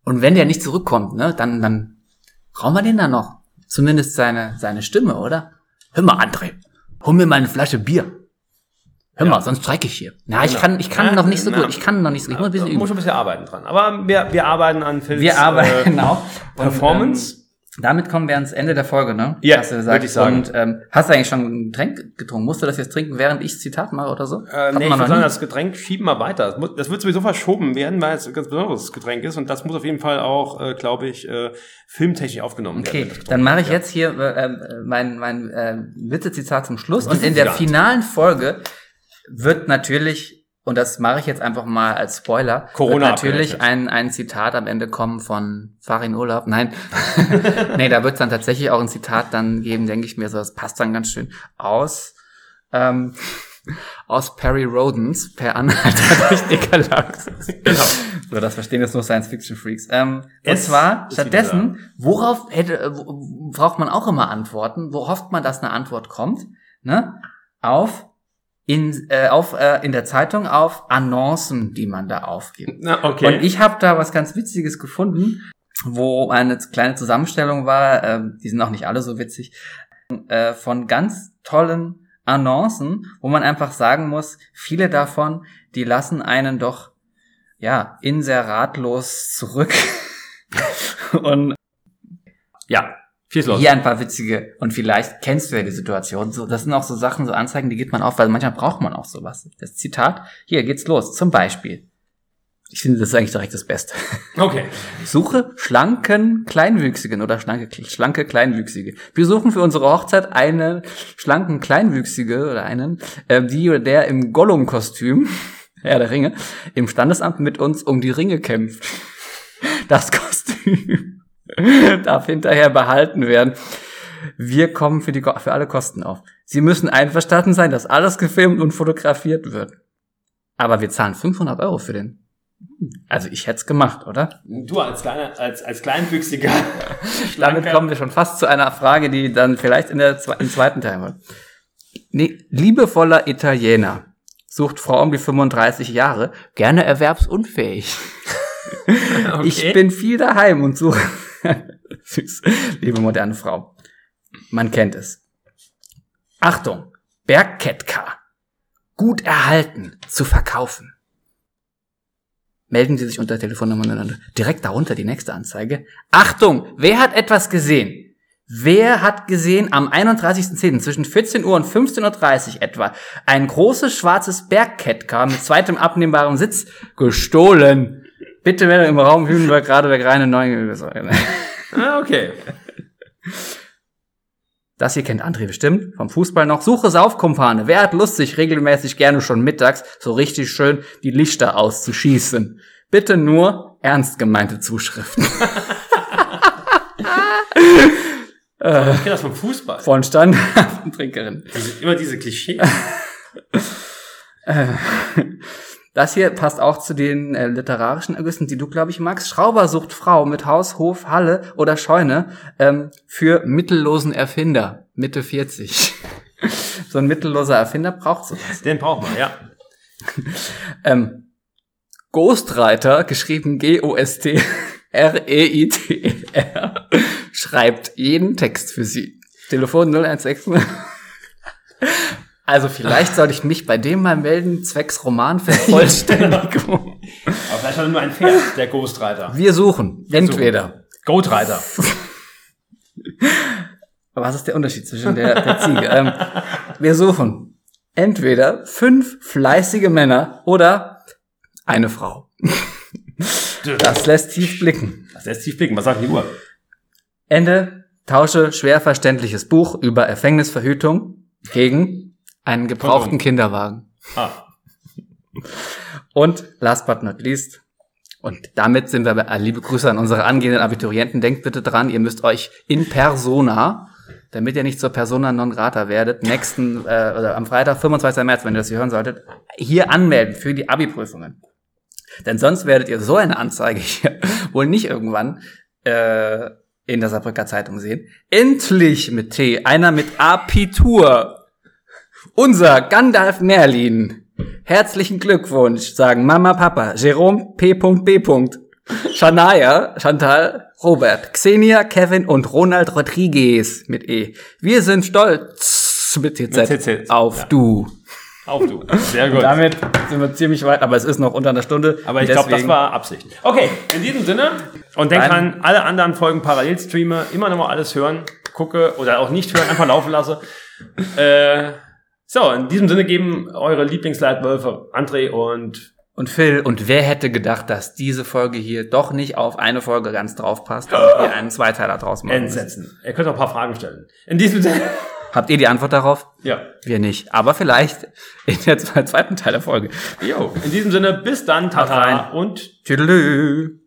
Und wenn der nicht zurückkommt, ne, dann, dann brauchen wir den dann noch. Zumindest seine, seine Stimme, oder? Hör mal, André, hol mir mal eine Flasche Bier. Hör mal, sonst streike ich hier. Na, ich Genau. kann, ich kann Ja, noch nicht so na, gut. Ich kann noch nicht so gut. Ich muss ein bisschen muss üben. schon ein bisschen arbeiten dran. Aber wir, wir arbeiten an Phils Wir arbeiten, äh, genau. Und, Performance. ähm, damit kommen wir ans Ende der Folge, ne? Ja, hast du gesagt. würd ich sagen. Und ähm, hast du eigentlich schon ein Getränk getrunken? Musst du das jetzt trinken, während ich Zitat mache oder so? Äh, nee, ich würde sagen, das Getränk schieben wir weiter. Das, wird sowieso verschoben werden, weil es ein ganz besonderes Getränk ist. Und das muss auf jeden Fall auch, äh, glaube ich, äh, filmtechnisch aufgenommen Okay, werden. Getränk. dann mache ich Ja. jetzt hier äh, äh, mein, mein äh, Witzezitat zum Schluss. Und in der finalen Folge wird natürlich, und das mache ich jetzt einfach mal als Spoiler, Corona wird natürlich ein, ein Zitat am Ende kommen von Farin Urlaub. Nein, nee, da wird es dann tatsächlich auch ein Zitat dann geben, denke ich mir so, das passt dann ganz schön aus. Ähm, aus Perry Rodens, per Anhalter durch die Galaxis. Genau. So, das verstehen jetzt nur Science-Fiction-Freaks. Ähm, und Es zwar, stattdessen, worauf hätte, äh, braucht man auch immer Antworten? Wo hofft man, dass eine Antwort kommt? Ne? Auf, in, äh, auf, äh, in der Zeitung auf Annoncen, die man da aufgibt. Na, okay. Und ich habe da was ganz Witziges gefunden, wo eine kleine Zusammenstellung war, äh, die sind auch nicht alle so witzig, äh, von ganz tollen Annoncen, wo man einfach sagen muss, viele davon, die lassen einen doch ja inseratlos zurück. Und ja, schieß los. hier ein paar witzige und vielleicht kennst du ja die Situation. So, das sind auch so Sachen, so Anzeigen, die geht man auf, weil manchmal braucht man auch sowas. Das Zitat, hier geht's los. Zum Beispiel. Ich finde, das ist eigentlich direkt das Beste. Okay. Suche schlanken Kleinwüchsigen oder schlanke, schlanke Kleinwüchsige. Wir suchen für unsere Hochzeit einen schlanken Kleinwüchsige oder einen, äh, die oder der im Gollum-Kostüm, Herr der Ringe, im Standesamt mit uns um die Ringe kämpft. Das Kostüm darf hinterher behalten werden. Wir kommen für, die, für alle Kosten auf. Sie müssen einverstanden sein, dass alles gefilmt und fotografiert wird. Aber wir zahlen 500 Euro für den. Also ich hätte es gemacht, oder? Du als kleiner, als, als Kleinwüchsiger. Damit kommen wir schon fast zu einer Frage, die dann vielleicht in der, im zweiten Teil wird. Nee, liebevoller Italiener sucht Frau um die 35 Jahre, gerne erwerbsunfähig. Ich bin viel daheim und suche. Süß, liebe moderne Frau. Man kennt es. Achtung, Bergketka. Gut erhalten, zu verkaufen. Melden Sie sich unter Telefonnummer 900. Direkt darunter die nächste Anzeige. Achtung, wer hat etwas gesehen? Wer hat gesehen am 31.10. zwischen 14 Uhr und 15.30 Uhr etwa ein großes schwarzes Bergketka mit zweitem abnehmbarem Sitz gestohlen? Bitte werde im Raum Hühnberg gerade der reine neue. Ah, okay. Das hier kennt André bestimmt, vom Fußball noch. Suche Saufkumpane. Wer hat Lust, sich regelmäßig gerne schon mittags so richtig schön die Lichter auszuschießen? Bitte nur ernst gemeinte Zuschriften. Ich kenne das vom Fußball. Von standhaften Trinkerinnen. Diese, immer diese Klischee. Das hier passt auch zu den äh, literarischen Ergüssen, die du, glaube ich, magst. Schrauber sucht Frau mit Haus, Hof, Halle oder Scheune ähm, für mittellosen Erfinder. Mitte 40. so ein mittelloser Erfinder braucht sowas. Den braucht man, ja. Ähm, Ghostwriter, geschrieben G-O-S-T-R-E-I-T-R, schreibt jeden Text für Sie. Telefon 016. Also vielleicht sollte ich mich bei dem mal melden, zwecks Romanvervollständigung. Aber vielleicht hat er nur ein Pferd, der Ghostreiter. Wir suchen entweder. Goatreiter. Was ist der Unterschied zwischen der, der Ziege? ähm, wir suchen entweder fünf fleißige Männer oder eine Frau. Das lässt tief blicken. Das lässt tief blicken. Was sagt die Uhr? Ende. Tausche schwer verständliches Buch über Erfängnisverhütung gegen einen gebrauchten Kinderwagen. Ah. Und last but not least, und damit sind wir bei, äh, liebe Grüße an unsere angehenden Abiturienten, denkt bitte dran, ihr müsst euch in Persona, damit ihr nicht zur Persona non grata werdet, nächsten, äh, oder am Freitag, 25. März, wenn ihr das hier hören solltet, hier anmelden für die Abi-Prüfungen. Denn sonst werdet ihr so eine Anzeige hier wohl nicht irgendwann äh, in der Saarbrücker Zeitung sehen. Endlich mit T, einer mit Abitur. Unser Gandalf Merlin. Herzlichen Glückwunsch, sagen Mama, Papa, Jerome P.B. Shania, Chantal, Robert, Xenia, Kevin und Ronald Rodriguez mit E. Wir sind stolz mit TZ, Mit TZ, auf ja. du. Auf du. Sehr gut. Damit sind wir ziemlich weit, aber es ist noch unter einer Stunde. Aber ich Und glaube, das war Absicht. Okay, in diesem Sinne. Und denk Dann- an alle anderen Folgen parallel streame, immer noch mal alles hören, gucke oder auch nicht hören, einfach laufen lasse. äh, so, in diesem Sinne geben eure Lieblingsleitwölfe André und Und Phil, und wer hätte gedacht, dass diese Folge hier doch nicht auf eine Folge ganz drauf passt und wir einen Zweiteiler draus machen? müssen? entsetzen. Ihr könnt auch ein paar Fragen stellen. In diesem Sinne. Habt ihr die Antwort darauf? Ja. Wir nicht. Aber vielleicht in der zweiten Teil der Folge. Jo. In diesem Sinne, bis dann. Tata und Tschüdelü.